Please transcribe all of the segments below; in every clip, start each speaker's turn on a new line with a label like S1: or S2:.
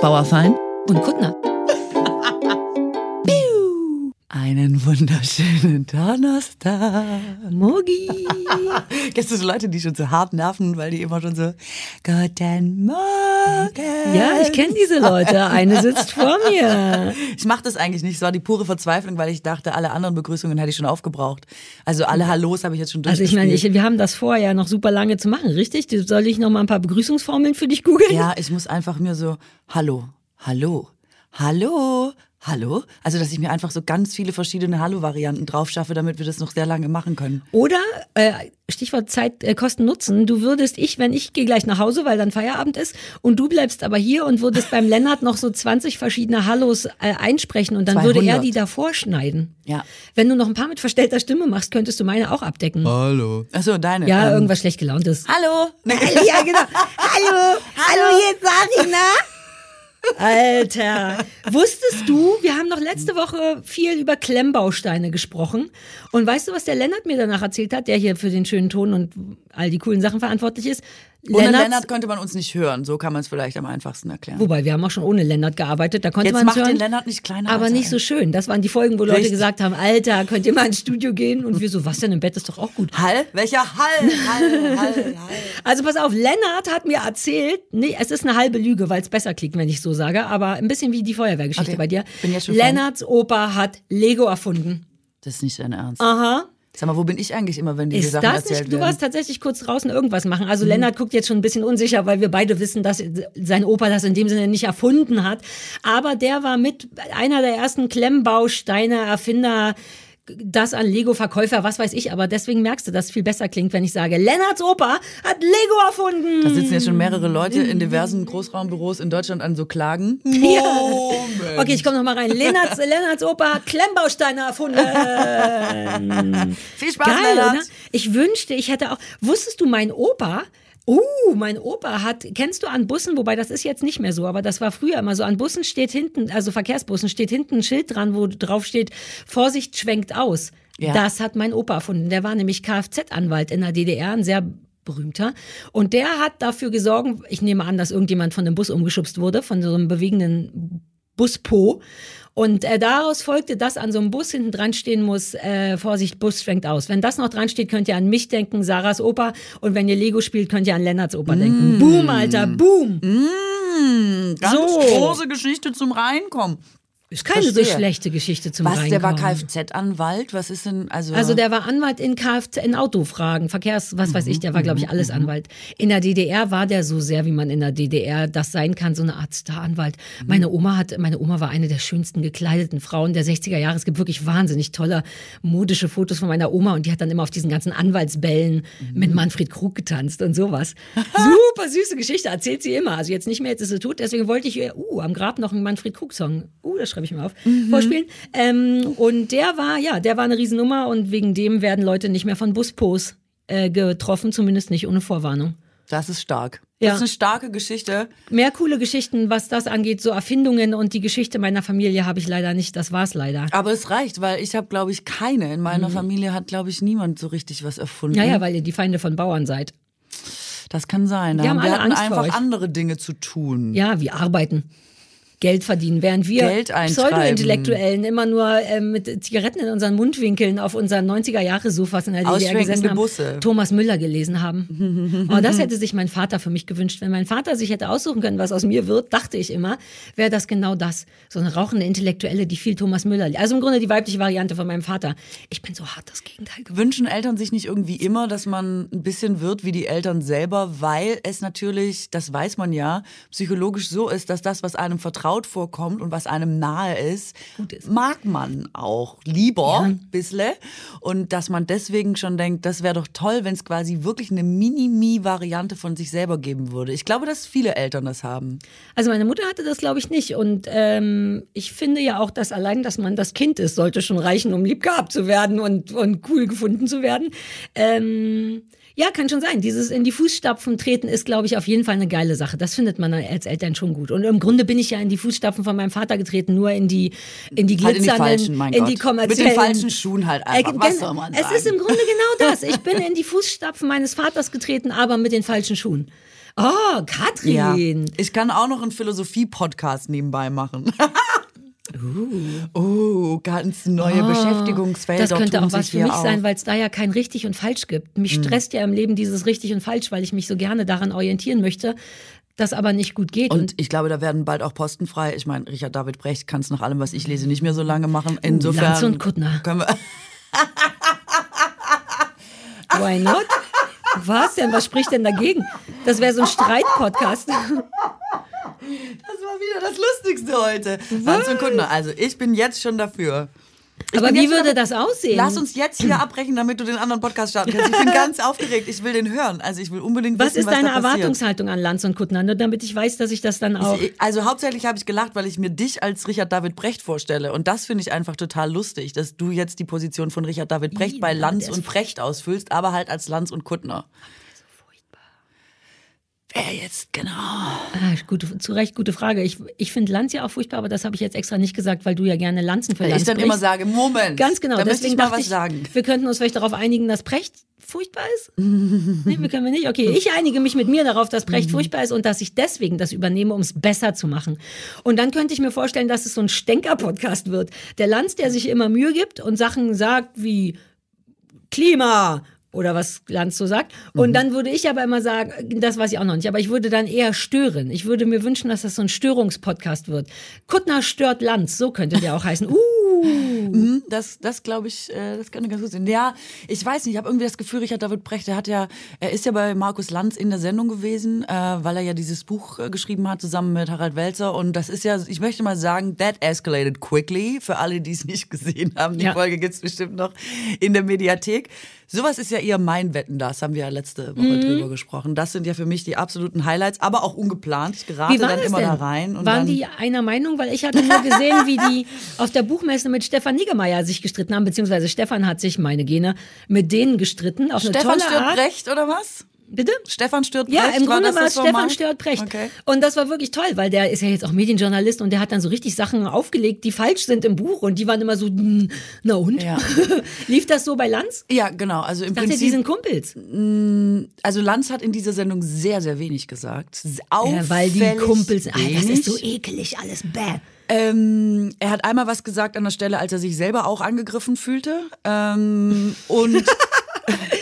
S1: Bauerfein
S2: und Kuttner.
S1: Einen wunderschönen Donnerstag.
S2: Mogi.
S1: Kennst du so Leute, die schon so hart nerven, weil die immer schon so Guten Morgen.
S2: Ja, ich kenne diese Leute. Eine sitzt vor mir.
S1: Ich mache das eigentlich nicht. Es war die pure Verzweiflung, weil ich dachte, alle anderen Begrüßungen hätte ich schon aufgebraucht. Also alle Hallos habe ich jetzt schon
S2: Also ich meine, ich, wir haben das vor, ja noch super lange zu machen, richtig? Soll ich noch mal ein paar Begrüßungsformeln für dich googeln?
S1: Ja, ich muss einfach mir so Hallo, Hallo, Hallo, Hallo? Also, dass ich mir einfach so ganz viele verschiedene Hallo-Varianten drauf schaffe, damit wir das noch sehr lange machen können.
S2: Oder, äh, Stichwort Zeit, äh, Kosten, Nutzen, du würdest ich, wenn ich gehe gleich nach Hause, weil dann Feierabend ist, und du bleibst aber hier und würdest beim Lennart noch so 20 verschiedene Hallos äh, einsprechen und dann
S1: 200.
S2: würde er die davor schneiden.
S1: Ja.
S2: Wenn du noch ein paar mit verstellter Stimme machst, könntest du meine auch abdecken.
S1: Hallo. Achso, deine.
S2: Ja,
S1: ähm,
S2: irgendwas schlecht gelauntes.
S1: Hallo.
S2: Ja, genau. Hallo, hallo, hier ist Sarina. Alter, wusstest du, wir haben noch letzte Woche viel über Klemmbausteine gesprochen. Und weißt du, was der Lennart mir danach erzählt hat, der hier für den schönen Ton und all die coolen Sachen verantwortlich ist?
S1: Ohne
S2: Lennarts-
S1: Lennart könnte man uns nicht hören. So kann man es vielleicht am einfachsten erklären.
S2: Wobei, wir haben auch schon ohne Lennart gearbeitet, da konnte
S1: Jetzt
S2: man
S1: macht
S2: hören.
S1: den Lennart nicht kleiner.
S2: aber
S1: er
S2: nicht so schön. Das waren die Folgen, wo Leute
S1: Richtig.
S2: gesagt haben, Alter, könnt ihr mal ins Studio gehen? Und wir so, was denn im Bett ist doch auch gut.
S1: Hall? Welcher Hall? Hall, Hall, Hall.
S2: Also pass auf, Lennart hat mir erzählt, nee, es ist eine halbe Lüge, weil es besser klingt, wenn ich so sage, aber ein bisschen wie die Feuerwehrgeschichte
S1: Okay,
S2: bei dir.
S1: bin jetzt schon Fan.
S2: Lennarts Opa hat Lego erfunden.
S1: Das ist nicht dein Ernst.
S2: Aha.
S1: Sag mal, wo bin ich eigentlich immer, wenn diese
S2: Ist
S1: Sachen
S2: das
S1: erzählt
S2: nicht? Du
S1: werden?
S2: warst tatsächlich kurz draußen irgendwas machen.
S1: Mhm.
S2: Also Lennart guckt jetzt schon ein bisschen unsicher, weil wir beide wissen, dass sein Opa das in dem Sinne nicht erfunden hat. Aber der war mit einer der ersten Klemmbausteine, Erfinder, das an Lego-Verkäufer, was weiß ich. Aber deswegen merkst du, dass es viel besser klingt, wenn ich sage, Lennarts Opa hat Lego erfunden.
S1: Da sitzen jetzt schon mehrere Leute in diversen Großraumbüros in Deutschland an so Klagen.
S2: Ja. Okay, ich komme noch mal rein. Lennarts, Lennarts Opa hat Klemmbausteine erfunden.
S1: Viel Spaß,
S2: Geil,
S1: Lennart.
S2: oder? Ich wünschte, ich hätte auch. Wusstest du, mein Opa? Uh, mein Opa hat, kennst du an Bussen, wobei das ist jetzt nicht mehr so, aber das war früher immer so, an Bussen steht hinten, also Verkehrsbussen steht hinten ein Schild dran, wo drauf steht, Vorsicht schwenkt aus.
S1: Ja.
S2: Das hat mein Opa erfunden. Der war nämlich Kfz-Anwalt in der DDR, ein sehr berühmter. Und der hat dafür gesorgt, ich nehme an, dass irgendjemand von dem Bus umgeschubst wurde, von so einem bewegenden Buspo. Und äh, daraus folgte, dass an so einem Bus hinten dran stehen muss, äh, Vorsicht, Bus schwenkt aus. Wenn das noch dran steht, könnt ihr an mich denken, Sarahs Opa. Und wenn ihr Lego spielt, könnt ihr an Lennarts Opa denken. Boom, Alter, boom.
S1: Hm, ganz
S2: So.
S1: große Geschichte zum Reinkommen.
S2: Ist keine so
S1: Verstehe.
S2: schlechte Geschichte zum
S1: Was, der war
S2: Reinkommen.
S1: Kfz-Anwalt? Was ist denn, also...
S2: Also der war Anwalt in Kfz, in Autofragen, Verkehrs, was weiß ich, der war, glaube ich, alles Anwalt. In der DDR war der so sehr, wie man in der DDR das sein kann, so eine Art Star-Anwalt. Meine Oma hat, meine Oma war eine der schönsten gekleideten Frauen der 60er Jahre. Es gibt wirklich wahnsinnig tolle modische Fotos von meiner Oma und die hat dann immer auf diesen ganzen Anwaltsbällen mit Manfred Krug getanzt und sowas. Super süße Geschichte, erzählt sie immer. Also jetzt nicht mehr, jetzt ist sie tot, deswegen wollte ich ihr, uh, am Grab noch einen Manfred Krug-Song, uh, das schreibe ich mir auf, vorspielen. Ähm, und der war, ja, der war eine Riesennummer und wegen dem werden Leute nicht mehr von Buspos äh, getroffen, zumindest nicht ohne Vorwarnung.
S1: Das ist stark.
S2: Ja.
S1: Das ist eine starke Geschichte.
S2: Mehr coole Geschichten, was das angeht, so Erfindungen und die Geschichte meiner Familie habe ich leider nicht. Das war's leider.
S1: Aber es reicht, weil ich habe, glaube ich, keine. In meiner Familie hat, glaube ich, niemand so richtig was erfunden.
S2: Ja, ja, weil ihr die Feinde von Bauern seid.
S1: Das kann sein.
S2: Die haben alle Angst
S1: einfach andere Dinge zu tun.
S2: Ja, wir arbeiten. Geld verdienen, während wir. Pseudo-Intellektuellen immer nur äh, mit Zigaretten in unseren Mundwinkeln auf unseren 90er-Jahre-Sofas in der DDR gesessen haben,
S1: Busse.
S2: Thomas Müller gelesen haben. Und das hätte sich mein Vater für mich gewünscht. Wenn mein Vater sich hätte aussuchen können, was aus mir wird, dachte ich immer, wäre das genau das. So eine rauchende Intellektuelle, die viel Thomas Müller. Also im Grunde die weibliche Variante von meinem Vater. Ich bin so hart das Gegenteil geworden.
S1: Wünschen Eltern sich nicht irgendwie immer, dass man ein bisschen wird wie die Eltern selber, weil es natürlich, das weiß man ja, psychologisch so ist, dass das, was einem vertraut vorkommt und was einem nahe ist,
S2: ist.
S1: mag man auch lieber
S2: Ja.
S1: bisschen. Und dass man deswegen schon denkt, das wäre doch toll, wenn es quasi wirklich eine Mini-Mi-Variante von sich selber geben würde. Ich glaube, dass viele Eltern das haben.
S2: Also meine Mutter hatte das, glaube ich, nicht. Und ähm, ich finde ja auch, dass allein, dass man das Kind ist, sollte schon reichen, um lieb gehabt zu werden und, und cool gefunden zu werden. Ähm, ja, kann schon sein. Dieses in die Fußstapfen treten ist, glaube ich, auf jeden Fall eine geile Sache. Das findet man als Eltern schon gut. Und im Grunde bin ich ja in die Fußstapfen von meinem Vater getreten, nur in die in die
S1: Halt in die
S2: glitzernden,
S1: falschen, mein
S2: in
S1: Gott.
S2: die
S1: Mit
S2: kommerziellen.
S1: den falschen Schuhen halt einfach.
S2: Äh,
S1: Was soll man
S2: Es
S1: sagen?
S2: ist im Grunde genau das. Ich bin in die Fußstapfen meines Vaters getreten, aber mit den falschen Schuhen. Oh, Katrin.
S1: Ja. Ich kann auch noch einen Philosophie-Podcast nebenbei machen. Oh, ganz neue
S2: Oh,
S1: Beschäftigungsfelder.
S2: Das könnte auch was für mich
S1: auf.
S2: sein, weil es da ja kein richtig und falsch gibt. Mich stresst ja im Leben dieses richtig und falsch, weil ich mich so gerne daran orientieren möchte, das aber nicht gut geht.
S1: Und ich glaube, da werden bald auch Posten frei. Ich meine, Richard David Brecht kann es nach allem, was ich lese, nicht mehr so lange machen. Insofern
S2: Lanz und Kuttner.
S1: können wir.
S2: Why not? Was denn? Was spricht denn dagegen? Das wäre so ein Streitpodcast.
S1: Das war wieder das Lustigste heute. Lanz und Kuttner. Also ich bin jetzt schon dafür. Ich
S2: Aber wie würde das aussehen?
S1: Lass uns jetzt hier abbrechen, damit du den anderen Podcast starten kannst. Ich bin ganz aufgeregt. Ich will den hören. Also ich will unbedingt
S2: was
S1: wissen,
S2: ist
S1: was
S2: deine
S1: da passiert.
S2: Erwartungshaltung an Lanz und Kuttner? Nur damit ich weiß, dass ich das dann auch.
S1: Ich, also hauptsächlich habe ich gelacht, weil ich mir dich als Richard David Brecht vorstelle. Und das finde ich einfach total lustig, dass du jetzt die Position von Richard David Brecht bei Lanz
S2: ist
S1: und Brecht ausfüllst, aber halt als Lanz und Kuttner. Wer jetzt genau?
S2: Ah, gute, zu Recht, gute Frage. Ich, ich finde Lanz ja auch furchtbar, aber das habe ich jetzt extra nicht gesagt, weil du ja gerne Lanzen für
S1: Weil
S2: Lanz
S1: ich dann
S2: brichst.
S1: immer sage, Moment.
S2: Ganz genau.
S1: Da
S2: Deswegen
S1: ich mal was
S2: ich,
S1: sagen.
S2: wir könnten uns vielleicht darauf einigen, dass Precht furchtbar ist. nee, wir können wir nicht. Okay, ich einige mich mit mir darauf, dass
S1: Mhm.
S2: Precht furchtbar ist und dass ich deswegen das übernehme, um es besser zu machen. Und dann könnte ich mir vorstellen, dass es so ein Stänker-Podcast wird. Der Lanz, der sich immer Mühe gibt und Sachen sagt wie Klima oder was Lanz so sagt.
S1: Mhm.
S2: Und dann würde ich aber immer sagen, das weiß ich auch noch nicht, aber ich würde dann eher stören. Ich würde mir wünschen, dass das so ein Störungspodcast wird. Kuttner stört Lanz, so könnte der auch heißen. Uh,
S1: Mhm, Das, das glaube ich, äh, das könnte ganz gut sein. Ja, ich weiß nicht, ich habe irgendwie das Gefühl, Richard David Brecht, der hat ja, er ist ja bei Markus Lanz in der Sendung gewesen, äh, weil er ja dieses Buch äh, geschrieben hat zusammen mit Harald Welzer. Und das ist ja, ich möchte mal sagen, that escalated quickly. Für alle, die es nicht gesehen haben, die
S2: Ja.
S1: Folge gibt's bestimmt noch in der Mediathek. Sowas ist ja eher mein Wetten, das haben wir ja letzte Woche
S2: Mhm.
S1: drüber gesprochen. Das sind ja für mich die absoluten Highlights, aber auch ungeplant. Ich gerate dann immer
S2: denn?
S1: da rein.
S2: Waren die einer Meinung? Weil ich hatte nur gesehen, wie die auf der Buchmesse mit Stefan Niggemeier sich gestritten haben, beziehungsweise Stefan hat sich, meine Gene, mit denen gestritten. Auf eine
S1: Stefan
S2: tolle
S1: stört
S2: Art.
S1: Brecht oder was?
S2: Bitte?
S1: Stefan stört
S2: Ja, im Grunde war es Stefan
S1: Format?
S2: stört Brecht.
S1: Okay.
S2: Und das war wirklich toll, weil der ist ja jetzt auch Medienjournalist und der hat dann so richtig Sachen aufgelegt, die falsch sind im Buch und die waren immer so, hm, na und?
S1: Ja.
S2: Lief das so bei Lanz?
S1: Ja, genau. Also im
S2: Ich dachte, die
S1: Prinzip,
S2: sind Kumpels.
S1: also Lanz hat in dieser Sendung sehr, sehr wenig gesagt.
S2: Ja, weil die
S1: Auffällig
S2: Kumpels, ah, das ist so ekelig alles, bäh.
S1: Ähm, er hat einmal was gesagt an der Stelle, als er sich selber auch angegriffen fühlte. Ähm, und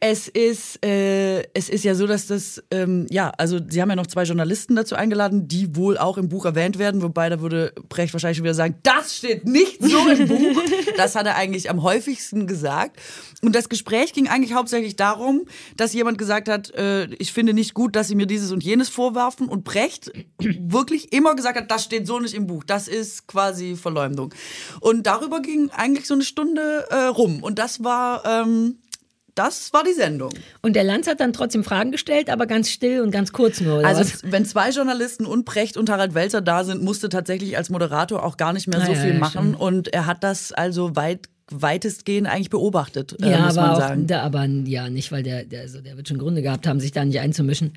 S1: es ist, äh, es ist ja so, dass das, ähm, ja, also sie haben ja noch zwei Journalisten dazu eingeladen, die wohl auch im Buch erwähnt werden, wobei da würde Brecht wahrscheinlich schon wieder sagen, das steht nicht so im Buch. Das hat er eigentlich am häufigsten gesagt. Und das Gespräch ging eigentlich hauptsächlich darum, dass jemand gesagt hat, äh, ich finde nicht gut, dass sie mir dieses und jenes vorwerfen und Brecht wirklich immer gesagt hat, das steht so nicht im Buch. Das ist quasi Verleumdung. Und darüber ging eigentlich so eine Stunde äh, rum. Und das war, ähm, das war die Sendung.
S2: Und der Lanz hat dann trotzdem Fragen gestellt, aber ganz still und ganz kurz nur.
S1: Also
S2: was?
S1: wenn zwei Journalisten und Precht und Harald Welzer da sind, musste tatsächlich als Moderator auch gar nicht mehr so
S2: Ah, ja,
S1: viel
S2: ja,
S1: machen. Und er hat das also weit weitestgehend eigentlich beobachtet, äh,
S2: ja,
S1: muss
S2: aber
S1: man
S2: auch,
S1: sagen.
S2: da, aber ja, nicht, weil der, der, also der wird schon Gründe gehabt haben, sich da nicht einzumischen.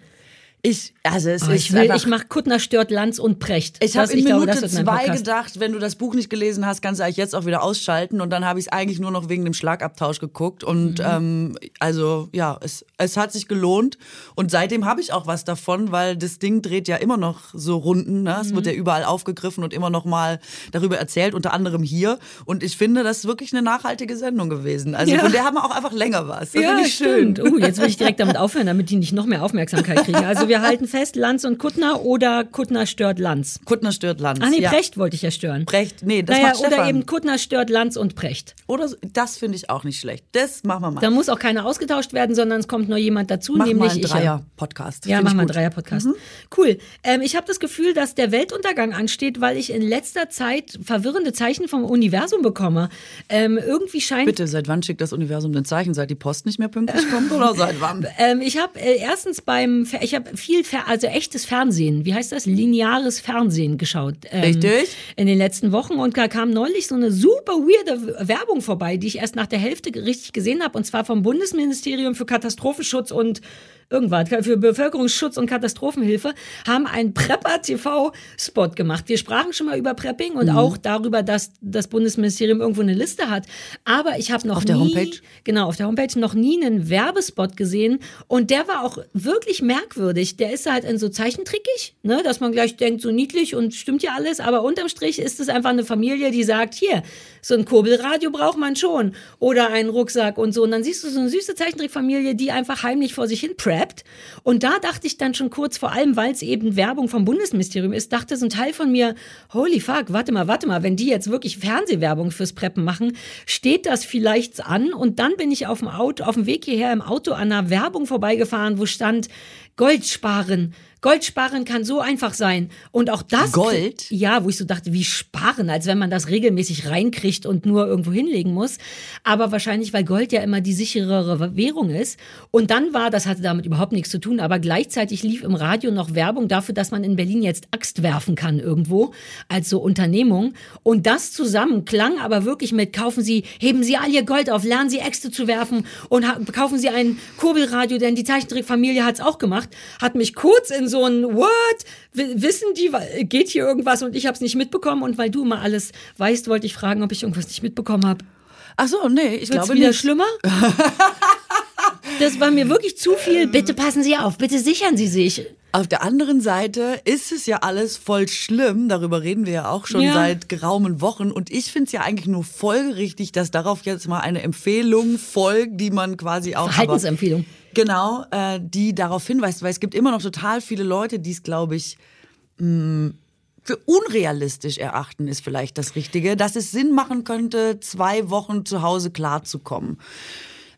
S1: Ich, also es
S2: Aber
S1: ist
S2: ich will,
S1: einfach,
S2: ich mach Kuttner stört Lanz und Precht.
S1: Ich habe in
S2: glaube,
S1: Minute
S2: mein
S1: zwei gedacht, wenn du das Buch nicht gelesen hast, kannst du eigentlich jetzt auch wieder ausschalten. Und dann habe ich es eigentlich nur noch wegen dem Schlagabtausch geguckt. Und
S2: Mhm.
S1: ähm, also ja, es, es hat sich gelohnt. Und seitdem habe ich auch was davon, weil das Ding dreht ja immer noch so Runden. Ne? Es
S2: Mhm.
S1: wird ja überall aufgegriffen und immer noch mal darüber erzählt, unter anderem hier. Und ich finde, das ist wirklich eine nachhaltige Sendung gewesen. Also
S2: Ja.
S1: von der haben wir auch einfach länger was. Das
S2: ja,
S1: finde ich schön.
S2: stimmt. Uh, jetzt will ich direkt damit aufhören, damit die nicht noch mehr Aufmerksamkeit kriegen. Also wir halten fest, Lanz und Kuttner oder Kuttner stört Lanz.
S1: Kuttner stört Lanz.
S2: Ah nee,
S1: ja.
S2: Precht wollte ich ja stören.
S1: Precht, nee, das
S2: naja,
S1: macht Stefan.
S2: oder eben Kuttner stört Lanz und Precht.
S1: Oder das finde ich auch nicht schlecht. Das machen wir mal.
S2: Da muss auch keiner ausgetauscht werden, sondern es kommt nur jemand dazu,
S1: Mach
S2: nämlich
S1: mal einen. Dreier-Podcast.
S2: Ja, mach mal einen. Dreier-Podcast. Cool. Ähm, ich habe das Gefühl, dass der Weltuntergang ansteht, weil ich in letzter Zeit verwirrende Zeichen vom Universum bekomme. Ähm, irgendwie scheint
S1: Bitte, seit wann schickt das Universum ein Zeichen? Seit die Post nicht mehr pünktlich kommt oder seit wann?
S2: Ähm, ich habe äh, erstens beim, ich habe viel, Fer also echtes Fernsehen, wie heißt das, lineares Fernsehen geschaut. Ähm,
S1: Richtig.
S2: In den letzten Wochen und da kam neulich so eine super weirde Werbung vorbei, die ich erst nach der Hälfte richtig gesehen habe und zwar vom Bundesministerium für Katastrophenschutz und irgendwas, für Bevölkerungsschutz und Katastrophenhilfe, haben einen Prepper-TV-Spot gemacht. Wir sprachen schon mal über Prepping und
S1: Mhm.
S2: auch darüber, dass das Bundesministerium irgendwo eine Liste hat. Aber ich habe noch
S1: Auf der
S2: nie,
S1: Homepage?
S2: genau, auf der Homepage noch nie einen Werbespot gesehen und der war auch wirklich merkwürdig. Der ist halt in so zeichentrickig, ne, dass man gleich denkt, so niedlich und stimmt ja alles, aber unterm Strich ist es einfach eine Familie, die sagt, hier, so ein Kurbelradio braucht man schon oder einen Rucksack und so. Und dann siehst du so eine süße Zeichentrickfamilie, die einfach heimlich vor sich hin preppt. Und da dachte ich dann schon kurz, vor allem, weil es eben Werbung vom Bundesministerium ist, dachte so ein Teil von mir, holy fuck, warte mal, warte mal, wenn die jetzt wirklich Fernsehwerbung fürs Preppen machen, steht das vielleicht an? Und dann bin ich auf dem Auto, auf dem Weg hierher im Auto an einer Werbung vorbeigefahren, wo stand, Gold sparen, Gold sparen kann so einfach sein. Und auch das.
S1: Gold?
S2: Ja, wo ich so dachte, wie sparen, als wenn man das regelmäßig reinkriegt und nur irgendwo hinlegen muss. Aber wahrscheinlich, weil Gold ja immer die sicherere Währung ist. Und dann war, das hatte damit überhaupt nichts zu tun, aber gleichzeitig lief im Radio noch Werbung dafür, dass man in Berlin jetzt Axt werfen kann irgendwo, als so Unternehmung. Und das zusammen klang aber wirklich mit, kaufen Sie, heben Sie all Ihr Gold auf, lernen Sie Äxte zu werfen und kaufen Sie ein Kurbelradio, denn die Zeichentrickfamilie hat es auch gemacht, hat mich kurz in so so ein What? Wissen die, geht hier irgendwas und ich habe es nicht mitbekommen und weil du immer alles weißt, wollte ich fragen, ob ich irgendwas nicht mitbekommen habe.
S1: Ach so, nee, ich
S2: Wird's
S1: glaube
S2: wieder
S1: nicht.
S2: schlimmer? das war mir wirklich zu viel. Bitte passen Sie auf, bitte sichern Sie sich.
S1: Auf der anderen Seite ist es ja alles voll schlimm. Darüber reden wir ja auch schon
S2: Ja.
S1: seit geraumen Wochen. Und ich finde es ja eigentlich nur folgerichtig, dass darauf jetzt mal eine Empfehlung folgt, die man quasi auch. aber-
S2: Verhaltensempfehlung.
S1: Genau, äh, die darauf hinweist, weil es gibt immer noch total viele Leute, die es, glaube ich, mh, für unrealistisch erachten, ist vielleicht das Richtige, dass es Sinn machen könnte, zwei Wochen zu Hause klarzukommen.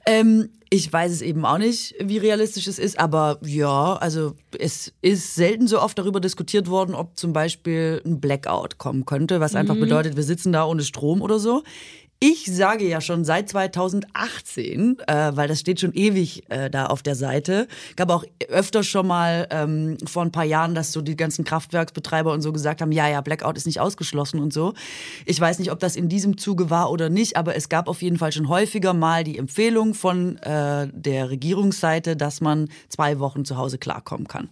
S1: Ähm, ich weiß es eben auch nicht, wie realistisch es ist, aber ja, also es ist selten so oft darüber diskutiert worden, ob zum Beispiel ein Blackout kommen könnte, was einfach bedeutet, wir sitzen da ohne Strom oder so. Ich sage ja schon seit 2018, äh, weil das steht schon ewig äh, da auf der Seite. Gab auch öfter schon mal ähm, vor ein paar Jahren, dass so die ganzen Kraftwerksbetreiber und so gesagt haben, ja, ja, Blackout ist nicht ausgeschlossen und so. Ich weiß nicht, ob das in diesem Zuge war oder nicht, aber es gab auf jeden Fall schon häufiger mal die Empfehlung von äh, der Regierungsseite, dass man zwei Wochen zu Hause klarkommen kann.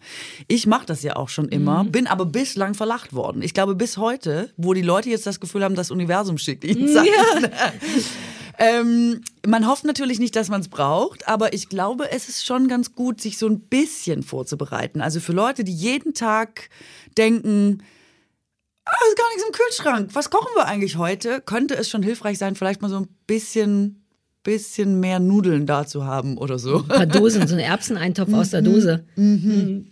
S1: Ich mache das ja auch schon immer, bin aber bislang verlacht worden. Ich glaube bis heute, wo die Leute jetzt das Gefühl haben, das Universum schickt ihnen Sachen. Ähm, man hofft natürlich nicht, dass man es braucht, aber ich glaube, es ist schon ganz gut, sich so ein bisschen vorzubereiten. Also für Leute, die jeden Tag denken, ah, ist gar nichts im Kühlschrank, was kochen wir eigentlich heute, könnte es schon hilfreich sein, vielleicht mal so ein bisschen, bisschen mehr Nudeln da zu haben oder so.
S2: Ein paar Dosen, so ein Erbseneintopf aus der Dose.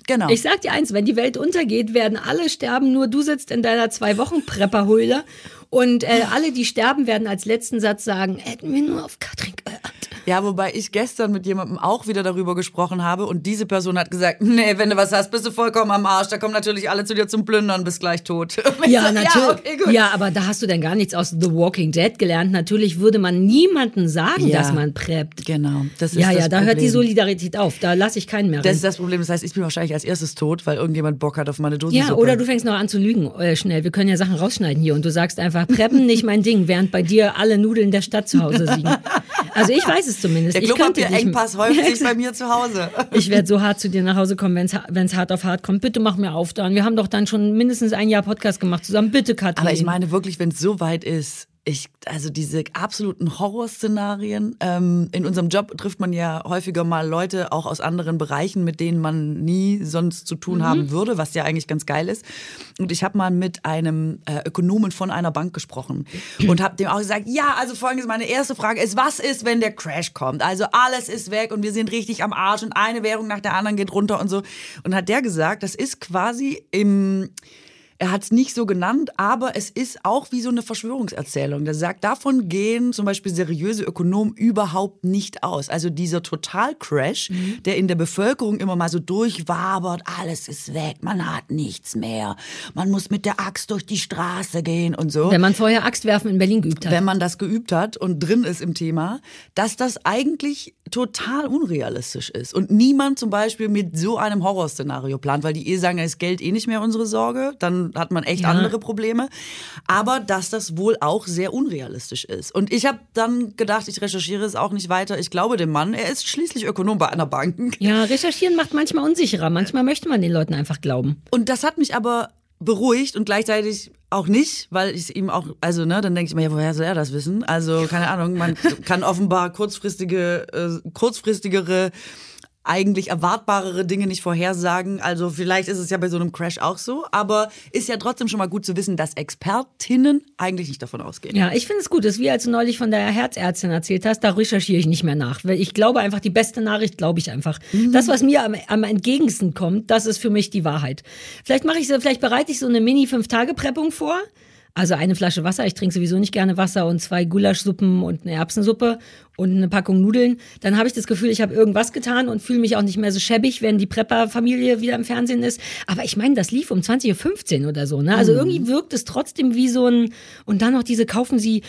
S1: Genau.
S2: Ich sag dir eins, wenn die Welt untergeht, werden alle sterben, nur du sitzt in deiner zwei Wochen Prepperhöhle und äh, alle, die sterben, werden als letzten Satz sagen, hätten wir nur auf Katrin gehört.
S1: Ja, wobei ich gestern mit jemandem auch wieder darüber gesprochen habe und diese Person hat gesagt, nee, wenn du was hast, bist du vollkommen am Arsch, da kommen natürlich alle zu dir zum Plündern, bist gleich tot.
S2: Ja,
S1: so,
S2: natürlich.
S1: Ja, okay.
S2: Ja, aber da hast du denn gar nichts aus The Walking Dead gelernt. Natürlich würde man niemandem sagen,
S1: Ja.
S2: dass man preppt.
S1: Genau, das ist
S2: Ja,
S1: das
S2: ja, da hört die. Solidarität auf. Da lasse ich keinen mehr
S1: Das
S2: rein.
S1: ist das Problem. Das heißt, ich bin wahrscheinlich als erstes tot, weil irgendjemand Bock hat auf meine Dosensuppe.
S2: Ja, oder du fängst noch an zu lügen äh, schnell. Wir können ja Sachen rausschneiden hier und du sagst einfach, Preppen nicht mein Ding, während bei dir alle Nudeln der Stadt zu Hause liegen. Also ich weiß es zumindest.
S1: Der Klopapierengpass häuft sich bei mir zu Hause.
S2: ich werde so hart zu dir nach Hause kommen, wenn es hart auf hart kommt. Bitte mach mir auf dann. Wir haben doch dann schon mindestens ein Jahr Podcast gemacht zusammen. Bitte, Katrin.
S1: Aber ich meine wirklich, wenn es so weit ist, ich, also diese absoluten Horrorszenarien. Ähm, in unserem Job trifft man ja häufiger mal Leute auch aus anderen Bereichen, mit denen man nie sonst zu tun haben würde, was ja eigentlich ganz geil ist. Und ich habe mal mit einem äh, Ökonomen von einer Bank gesprochen und habe dem auch gesagt, ja, also folgendes, meine erste Frage ist, was ist, wenn der Crash kommt? Also alles ist weg und wir sind richtig am Arsch und eine Währung nach der anderen geht runter und so. Und hat der gesagt, das ist quasi im er hat es nicht so genannt, aber es ist auch wie so eine Verschwörungserzählung. Der sagt, davon gehen zum Beispiel seriöse Ökonomen überhaupt nicht aus. Also dieser Totalcrash, der in der Bevölkerung immer mal so durchwabert, alles ist weg, man hat nichts mehr, man muss mit der Axt durch die Straße gehen und so
S2: Wenn man vorher Axtwerfen in Berlin geübt hat.
S1: wenn man das geübt hat und drin ist im Thema, dass das eigentlich total unrealistisch ist. Und niemand zum Beispiel mit so einem Horrorszenario plant, weil die eh sagen, ist Geld eh nicht mehr unsere Sorge, dann hat man echt
S2: Ja.
S1: andere Probleme. Aber dass das wohl auch sehr unrealistisch ist. Und ich habe dann gedacht, ich recherchiere es auch nicht weiter. Ich glaube dem Mann, er ist schließlich Ökonom bei einer Bank.
S2: ja, recherchieren macht manchmal unsicherer. Manchmal möchte man den Leuten einfach glauben.
S1: Und das hat mich aber beruhigt und gleichzeitig auch nicht, weil ich ihm auch, also ne, dann denke ich mir, ja, woher soll er das wissen? Also keine Ahnung, man kann offenbar kurzfristige, äh, kurzfristigere eigentlich erwartbarere Dinge nicht vorhersagen. Also vielleicht ist es ja bei so einem Crash auch so, aber ist ja trotzdem schon mal gut zu wissen, dass Expertinnen eigentlich nicht davon ausgehen.
S2: Ja, ich finde es gut. Das ist wie als du neulich von der Herzärztin erzählt hast, da recherchiere ich nicht mehr nach. Weil ich glaube einfach, die beste Nachricht glaube ich einfach. Mhm. Das, was mir am, am entgegensten kommt, das ist für mich die Wahrheit. Vielleicht mache ich so, vielleicht bereite ich so eine Mini-Fünf-Tage-Preppung vor. Also eine Flasche Wasser, ich trinke sowieso nicht gerne Wasser und zwei Gulaschsuppen und eine Erbsensuppe und eine Packung Nudeln, dann habe ich das Gefühl, ich habe irgendwas getan und fühle mich auch nicht mehr so schäbig, wenn die Prepper-Familie wieder im Fernsehen ist. Aber ich meine, das lief um 20.15 Uhr oder so. Ne? Also mhm. irgendwie wirkt es trotzdem wie so ein, und dann noch diese, kaufen Sie,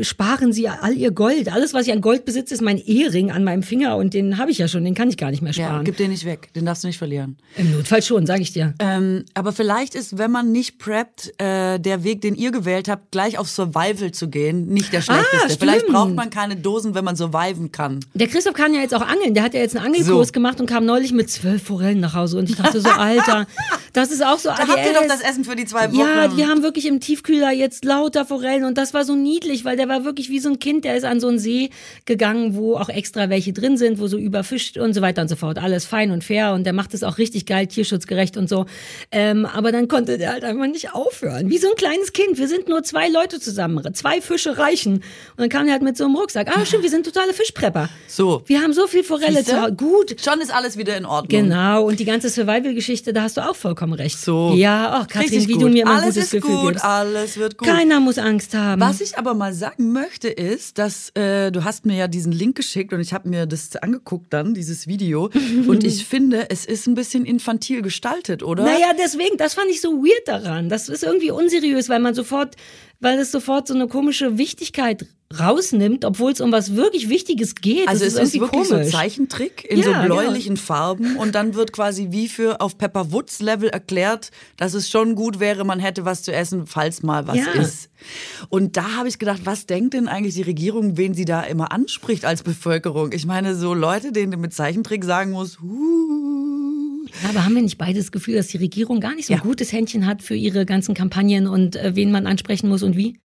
S2: sparen Sie all Ihr Gold. Alles, was ich an Gold besitze, ist mein Ehering an meinem Finger und den habe ich ja schon, den kann ich gar nicht mehr sparen. Ja,
S1: gib den nicht weg, den darfst du nicht verlieren.
S2: Im Notfall schon, sage ich dir.
S1: Ähm, aber vielleicht ist, wenn man nicht preppt, äh, der Weg, den ihr gewählt habt, gleich auf Survival zu gehen, nicht der ah, schlechteste. Ah, vielleicht braucht man keine Dosen, wenn man surviven kann.
S2: Der Christoph kann ja jetzt auch angeln. Der hat ja jetzt einen Angelkurs so. gemacht und kam neulich mit zwölf Forellen nach Hause. Und ich dachte so, Alter, das ist auch so
S1: Da ADS. habt ihr doch das Essen für die zwei Wochen.
S2: Ja, die haben wirklich im Tiefkühler jetzt lauter Forellen. Und das war so niedlich, weil der war wirklich wie so ein Kind, der ist an so einen See gegangen, wo auch extra welche drin sind, wo so überfischt und so weiter und so fort. Alles fein und fair. Und der macht es auch richtig geil, tierschutzgerecht und so. Ähm, aber dann konnte der halt einfach nicht aufhören. Wie so ein kleines Kind. Wir sind nur zwei Leute zusammen. Zwei Fische reichen. Und dann kam er halt mit so einem Rucksack. Ah, stimmt, wir sind totale Fischprepper.
S1: So.
S2: Wir haben so viel Forelle Siehste? zu Hause. Gut.
S1: Schon ist alles wieder in Ordnung.
S2: Genau. Und die ganze Survival-Geschichte, da hast du auch vollkommen recht.
S1: So.
S2: Ja, ach, Katrin, wie gut. du mir immer alles ein gutes Gefühl
S1: gut,
S2: gibst.
S1: Alles wird gut.
S2: Keiner muss Angst haben.
S1: Was ich aber mal sagen möchte, ist, dass äh, du hast mir ja diesen Link geschickt und ich habe mir das angeguckt dann, dieses Video. und ich finde, es ist ein bisschen infantil gestaltet, oder?
S2: Naja, deswegen, das fand ich so weird daran. Das ist irgendwie unseriös, weil man sofort weil es sofort so eine komische Wichtigkeit rausnimmt, obwohl es um was wirklich Wichtiges geht.
S1: Also das es ist, ist wirklich komisch. so Zeichentrick in ja, so bläulichen genau. Farben und dann wird quasi wie für auf Pepper Woods Level erklärt, dass es schon gut wäre, man hätte was zu essen, falls mal was ja. ist. Und da habe ich gedacht, was denkt denn eigentlich die Regierung, wen sie da immer anspricht als Bevölkerung? Ich meine, so Leute, denen du mit Zeichentrick sagen musst, huh,
S2: ja, aber haben wir nicht beide das Gefühl, dass die Regierung gar nicht so ein ja. gutes Händchen hat für ihre ganzen Kampagnen und äh, wen man ansprechen muss und wie?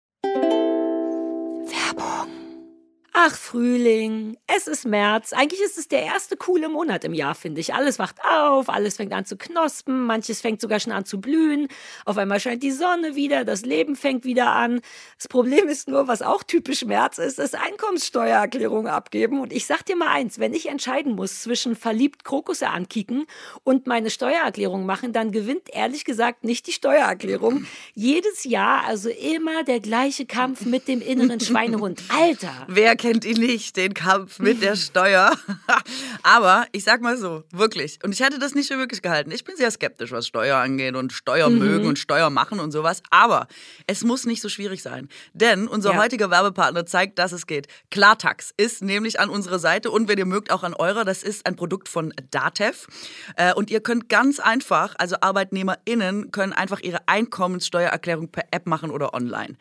S2: Ach, Frühling, es ist März. Eigentlich ist es der erste coole Monat im Jahr, finde ich. Alles wacht auf, alles fängt an zu knospen, manches fängt sogar schon an zu blühen. Auf einmal scheint die Sonne wieder, das Leben fängt wieder an. Das Problem ist nur, was auch typisch März ist, ist Einkommenssteuererklärung abgeben. Und ich sag dir mal eins, wenn ich entscheiden muss zwischen verliebt Krokusse ankicken und meine Steuererklärung machen, dann gewinnt ehrlich gesagt nicht die Steuererklärung. Jedes Jahr also immer der gleiche Kampf mit dem inneren Schweinehund. Alter!
S1: Wer kennt ihn nicht, den Kampf mit der Steuer. Aber ich sag mal so, wirklich. Und ich hätte das nicht für möglich gehalten. Ich bin sehr skeptisch, was Steuer angeht und Steuer mhm. mögen und Steuer machen und sowas. Aber es muss nicht so schwierig sein. Denn unser ja. heutiger Werbepartner zeigt, dass es geht. Klartax ist nämlich an unserer Seite und wenn ihr mögt, auch an eurer. Das ist ein Produkt von Datev. Äh, und ihr könnt ganz einfach, also ArbeitnehmerInnen können einfach ihre Einkommenssteuererklärung per App machen oder online.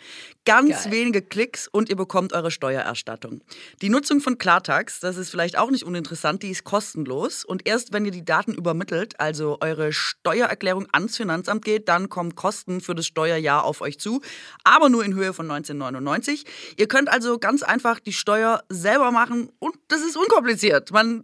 S1: Ganz Geil. wenige Klicks und ihr bekommt eure Steuererstattung. Die Nutzung von Klartax, das ist vielleicht auch nicht uninteressant, die ist kostenlos. Und erst wenn ihr die Daten übermittelt, also eure Steuererklärung ans Finanzamt geht, dann kommen Kosten für das Steuerjahr auf euch zu, aber nur in Höhe von 1999. Ihr könnt also ganz einfach die Steuer selber machen und das ist unkompliziert. Man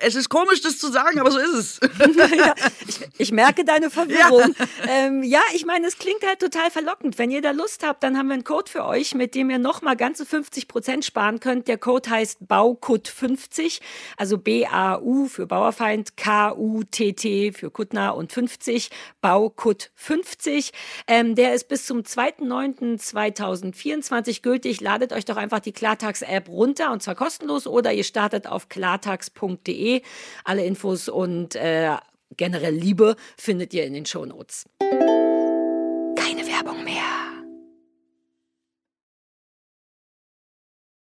S1: es ist komisch, das zu sagen, aber so ist es.
S2: ja, ich, ich, merke deine Verwirrung. Ja. Ähm, ja, ich meine, es klingt halt total verlockend. Wenn ihr da Lust habt, dann haben wir einen Code für euch, mit dem ihr nochmal ganze 50 Prozent sparen könnt. Der Code heißt BAUKUT50, also B-A-U für Bauerfeind, K-U-T-T für Kuttner und 50, BAUKUT50. Ähm, der ist bis zum 2.9.2024 gültig. Ladet euch doch einfach die Klartax-App runter und zwar kostenlos oder ihr startet auf klartax podcast.de. Alle Infos und äh, generell Liebe findet ihr in den Shownotes. Keine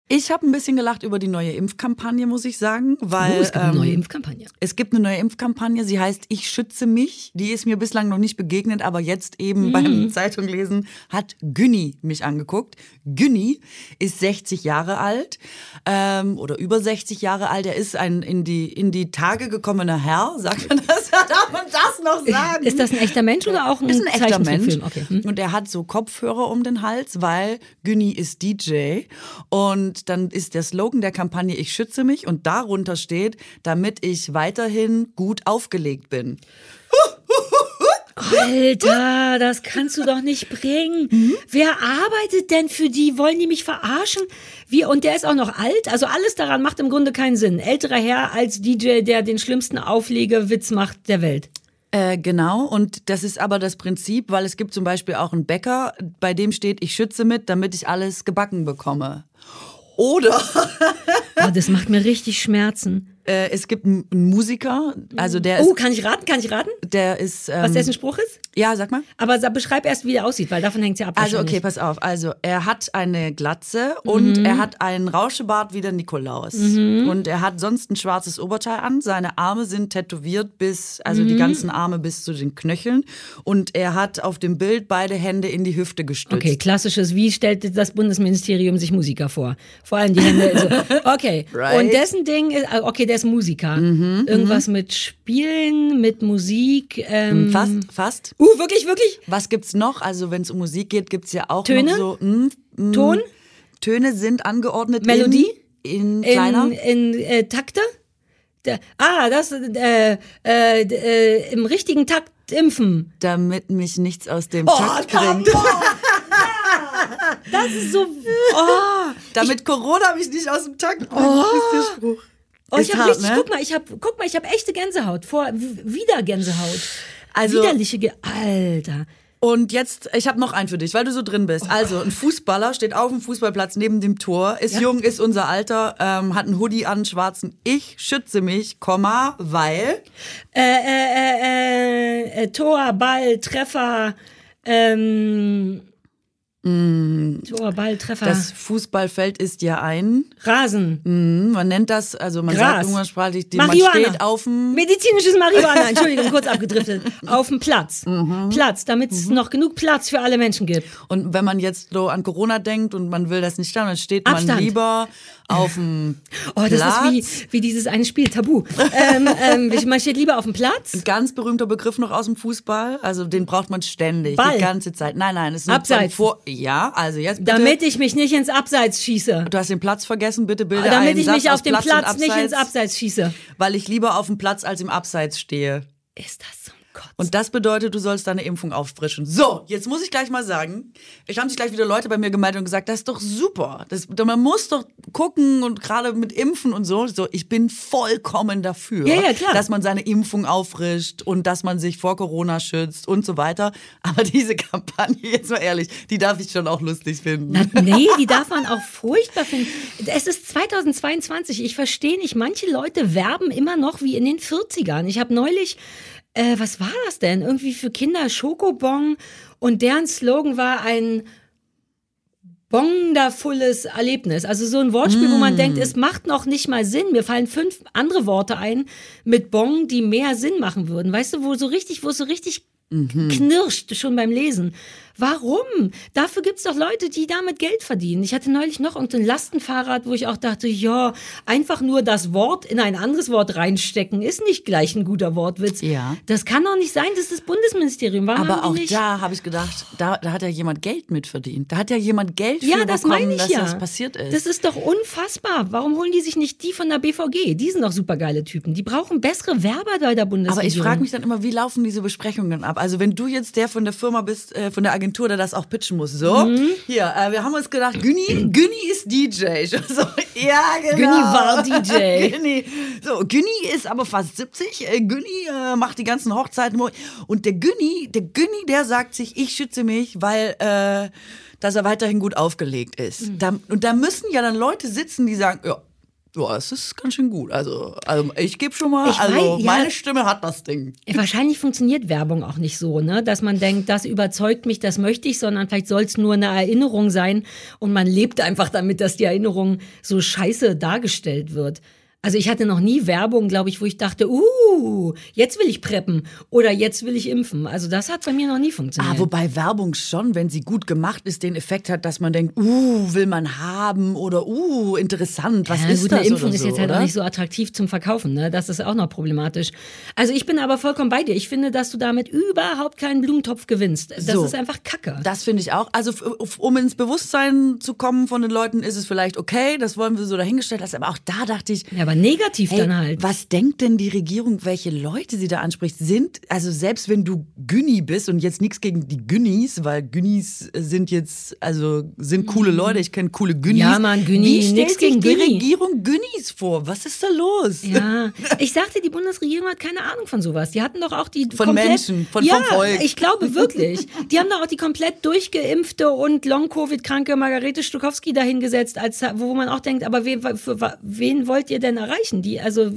S1: Ich habe ein bisschen gelacht über die neue Impfkampagne, muss ich sagen, weil
S2: oh, es gibt eine ähm, neue Impfkampagne.
S1: Es gibt eine neue Impfkampagne. Sie heißt Ich schütze mich. Die ist mir bislang noch nicht begegnet, aber jetzt eben mhm. beim Zeitunglesen hat Günni mich angeguckt. Günni ist 60 Jahre alt ähm, oder über 60 Jahre alt. Er ist ein in die in die Tage gekommener Herr, sagt man das? Darf man das noch sagen?
S2: Ist das ein echter Mensch oder auch ein,
S1: ist ein echter Mensch? Okay. Hm. Und er hat so Kopfhörer um den Hals, weil Günni ist DJ und und dann ist der Slogan der Kampagne Ich schütze mich und darunter steht, damit ich weiterhin gut aufgelegt bin.
S2: Alter, das kannst du doch nicht bringen.
S1: Mhm.
S2: Wer arbeitet denn für die? Wollen die mich verarschen? Wie, und der ist auch noch alt? Also alles daran macht im Grunde keinen Sinn. Älterer Herr als DJ, der den schlimmsten Auflegewitz macht der Welt.
S1: Äh, genau, und das ist aber das Prinzip, weil es gibt zum Beispiel auch einen Bäcker, bei dem steht, ich schütze mit, damit ich alles gebacken bekomme. Oder
S2: Oh, das macht mir richtig Schmerzen.
S1: Äh, es gibt einen Musiker, also der
S2: Oh,
S1: ist,
S2: kann ich raten? Kann ich raten?
S1: der ist, ähm,
S2: Was dessen Spruch ist?
S1: ja, sag mal.
S2: Aber sa- beschreib erst, wie der aussieht, weil davon hängt es ja ab.
S1: Also okay, pass auf. Also er hat eine Glatze und er hat einen Rauschebart wie der Nikolaus. Und er hat sonst ein schwarzes Oberteil an. Seine Arme sind tätowiert bis, also die ganzen Arme bis zu den Knöcheln. Und er hat auf dem Bild beide Hände in die Hüfte gestützt.
S2: Okay, klassisches, wie stellt das Bundesministerium sich Musiker vor? Vor allem die Hände. Also, okay.
S1: Right.
S2: Und dessen Ding ist, ah, okay, der ist Musiker. Irgendwas mit Spielen, mit Musik. Ähm,
S1: Fast, fast.
S2: Uh, wirklich, wirklich?
S1: Was gibt's noch? Also wenn es um Musik geht, gibt's ja auch
S2: Töne?
S1: so mm, mm,
S2: Ton?
S1: Töne sind angeordnet
S2: Melodie?
S1: in, in kleiner.
S2: In, in äh, Takte? Der, ah, das, äh, äh, äh, im richtigen Takt impfen.
S1: damit mich nichts aus dem
S2: Oh,
S1: Takt bringt.
S2: Das ist so. Oh,
S1: Damit Corona mich nicht aus dem Takt bringt, ist der Spruch.
S2: Oh ich habe richtig,
S1: ne?
S2: guck mal, ich habe, guck mal, ich habe echte Gänsehaut. Vor, wieder Gänsehaut.
S1: Also-
S2: Widerliche, Ge Alter.
S1: Und jetzt, ich habe noch einen für dich, weil du so drin bist. Also, ein Fußballer steht auf dem Fußballplatz neben dem Tor, ist
S2: Ja.
S1: jung, ist unser Alter, ähm, hat einen Hoodie an, schwarzen. Ich schütze mich, Komma, weil.
S2: Äh, äh, äh, äh, äh, Tor, Ball, Treffer, ähm,
S1: Mm. Das Fußballfeld ist ja ein.
S2: Rasen,
S1: Mhm, man nennt das, also man sagt
S2: Gras,
S1: umgangssprachlich, die- man steht auf dem.
S2: medizinisches Marihuana, Entschuldigung, kurz abgedriftet, auf dem Platz,
S1: Mhm.
S2: Platz, damit es noch genug Platz für alle Menschen gibt.
S1: Und wenn man jetzt so an Corona denkt und man will das nicht stammen, dann steht man
S2: Abstand.
S1: lieber auf dem
S2: Oh, das
S1: Platz.
S2: ist wie, wie dieses eine Spiel, Tabu. ähm, ähm, man steht lieber auf dem Platz.
S1: Ein ganz berühmter Begriff noch aus dem Fußball. Also den braucht man ständig,
S2: Ball.
S1: die ganze Zeit. Nein, nein, es ist nur
S2: Abseits.
S1: Vor ja, also jetzt bitte.
S2: Damit ich mich nicht ins Abseits schieße.
S1: du hast den Platz vergessen, bitte bilde
S2: Damit
S1: einen
S2: ich
S1: Satz
S2: mich auf dem
S1: Platz,
S2: Platz, nicht ins Abseits schieße.
S1: Weil ich lieber auf dem Platz als im Abseits stehe.
S2: Ist das zum
S1: Und das bedeutet, du sollst deine Impfung auffrischen. So, jetzt muss ich gleich mal sagen, es haben sich gleich wieder Leute bei mir gemeldet und gesagt, das ist doch super. Das, man muss doch gucken und gerade mit Impfen und so. So, ich bin vollkommen dafür,
S2: Ja, ja, klar.
S1: dass man seine Impfung auffrischt und dass man sich vor Corona schützt und so weiter. Aber diese Kampagne, jetzt mal ehrlich, die darf ich schon auch lustig finden.
S2: Na, nee, die darf man auch furchtbar finden. Es ist 2022. Ich verstehe nicht. Manche Leute werben immer noch wie in den 40ern. Ich habe neulich, äh, was war das denn? Irgendwie für Kinder Schokobon und deren Slogan war ein wondervolles Erlebnis. Also so ein Wortspiel, wo man denkt, es macht noch nicht mal Sinn. Mir fallen fünf andere Worte ein mit Bon, die mehr Sinn machen würden. Weißt du, wo so richtig, wo es so richtig knirscht schon beim Lesen. Warum? Dafür gibt's doch Leute, die damit Geld verdienen. Ich hatte neulich noch irgendein Lastenfahrrad, wo ich auch dachte, ja, einfach nur das Wort in ein anderes Wort reinstecken, ist nicht gleich ein guter Wortwitz.
S1: Ja.
S2: Das kann doch nicht sein, das ist das Bundesministerium. Warum
S1: Aber auch
S2: nicht?
S1: da habe ich gedacht, da, da hat ja jemand Geld mit verdient. Da hat ja jemand Geld
S2: Ja,
S1: für
S2: das
S1: bekommen,
S2: meine ich
S1: dass
S2: ja.
S1: das passiert ist.
S2: Das ist doch unfassbar. Warum holen die sich nicht die von der BVG? Die sind doch supergeile Typen. Die brauchen bessere Werber bei der Bundesregierung.
S1: Aber ich frage mich dann immer, wie laufen diese Besprechungen ab? Also wenn du jetzt der von der Firma bist, äh, von der Agentur, der das auch pitchen muss. So,
S2: Mhm.
S1: hier, äh, wir haben uns gedacht, Günni, Günni ist DJ. So, ja, genau.
S2: Günni war DJ.
S1: Günni. So, Günni ist aber fast 70. Äh, Günni äh, macht die ganzen Hochzeiten. Und der Günni, der Günni, der sagt sich, ich schütze mich, weil... Äh, dass er weiterhin gut aufgelegt ist.
S2: Mhm.
S1: Da, und da müssen ja dann Leute sitzen, die sagen, ja, ja, es ist ganz schön gut. Also, also ich gebe schon mal,
S2: Ich
S1: also
S2: weiß, ja.
S1: meine Stimme hat das Ding.
S2: Wahrscheinlich funktioniert Werbung auch nicht so, ne? dass man denkt, das überzeugt mich, das möchte ich, sondern vielleicht soll es nur eine Erinnerung sein und man lebt einfach damit, dass die Erinnerung so scheiße dargestellt wird. Also ich hatte noch nie Werbung, glaube ich, wo ich dachte, uh, jetzt will ich preppen oder jetzt will ich impfen. Also das hat bei mir noch nie funktioniert.
S1: Ah, wobei Werbung schon, wenn sie gut gemacht ist, den Effekt hat, dass man denkt, uh, will man haben oder uh, interessant, was
S2: ja,
S1: ist
S2: gut,
S1: das
S2: eine Impfung
S1: oder
S2: ist
S1: so,
S2: jetzt halt auch nicht so attraktiv zum Verkaufen, ne? Das ist auch noch problematisch. Also ich bin aber vollkommen bei dir. Ich finde, dass du damit überhaupt keinen Blumentopf gewinnst. Das
S1: So.
S2: ist einfach Kacke.
S1: Das finde ich auch. Also um ins Bewusstsein zu kommen von den Leuten, ist es vielleicht okay. Das wollen wir so dahingestellt lassen. Aber auch da dachte ich,
S2: ja, aber negativ
S1: Hey,
S2: dann halt.
S1: was denkt denn die Regierung, welche Leute sie da anspricht? Sind, also selbst wenn du Günni bist und jetzt nichts gegen die Günnis, weil Günnis sind jetzt, also sind coole Leute, ich kenne coole Günnis.
S2: Mhm. Ja, Mann, Günni,
S1: sich
S2: gegen
S1: die
S2: Günni.
S1: Regierung Günnis vor? Was ist da los?
S2: Ja, ich sagte, die Bundesregierung hat keine Ahnung von sowas. Die hatten doch auch die
S1: Von
S2: komplett,
S1: Menschen, von-
S2: ja,
S1: vom Volk.
S2: ich glaube wirklich. Die haben doch auch die komplett durchgeimpfte und Long-Covid-kranke Margarete Stukowski dahingesetzt, als wo man auch denkt, aber wen, für, wen wollt ihr denn erreichen? Die, also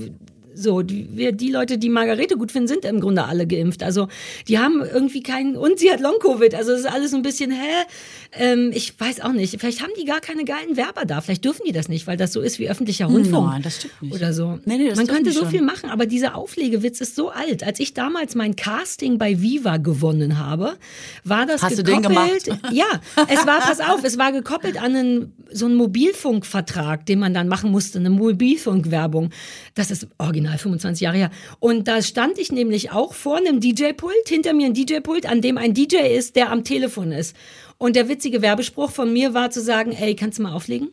S2: so, die, die Leute, die Margarete gut finden, sind im Grunde alle geimpft. Also die haben irgendwie keinen, und sie hat Long-Covid. Also es ist alles ein bisschen, hä? Ähm, ich weiß auch nicht. Vielleicht haben die gar keine geilen Werber da. Vielleicht dürfen die das nicht, weil das so ist wie öffentlicher Rundfunk.
S1: Nein, das stimmt nicht.
S2: Oder so.
S1: Nee, nee,
S2: Man könnte so
S1: schon.
S2: viel machen, aber dieser Auflegewitz ist so alt. Als ich damals mein Casting bei Viva gewonnen habe, war das
S1: Hast du den
S2: gekoppelt.
S1: gemacht?
S2: Ja, es war, pass auf, es war gekoppelt an einen, so einen Mobilfunkvertrag, den man dann machen musste, eine Mobilfunkwerbung. Das ist original 25 Jahre her. Und da stand ich nämlich auch vor einem DJ-Pult, hinter mir ein DJ-Pult, an dem ein DJ ist, der am Telefon ist. Und der witzige Werbespruch von mir war zu sagen, ey, kannst du mal auflegen?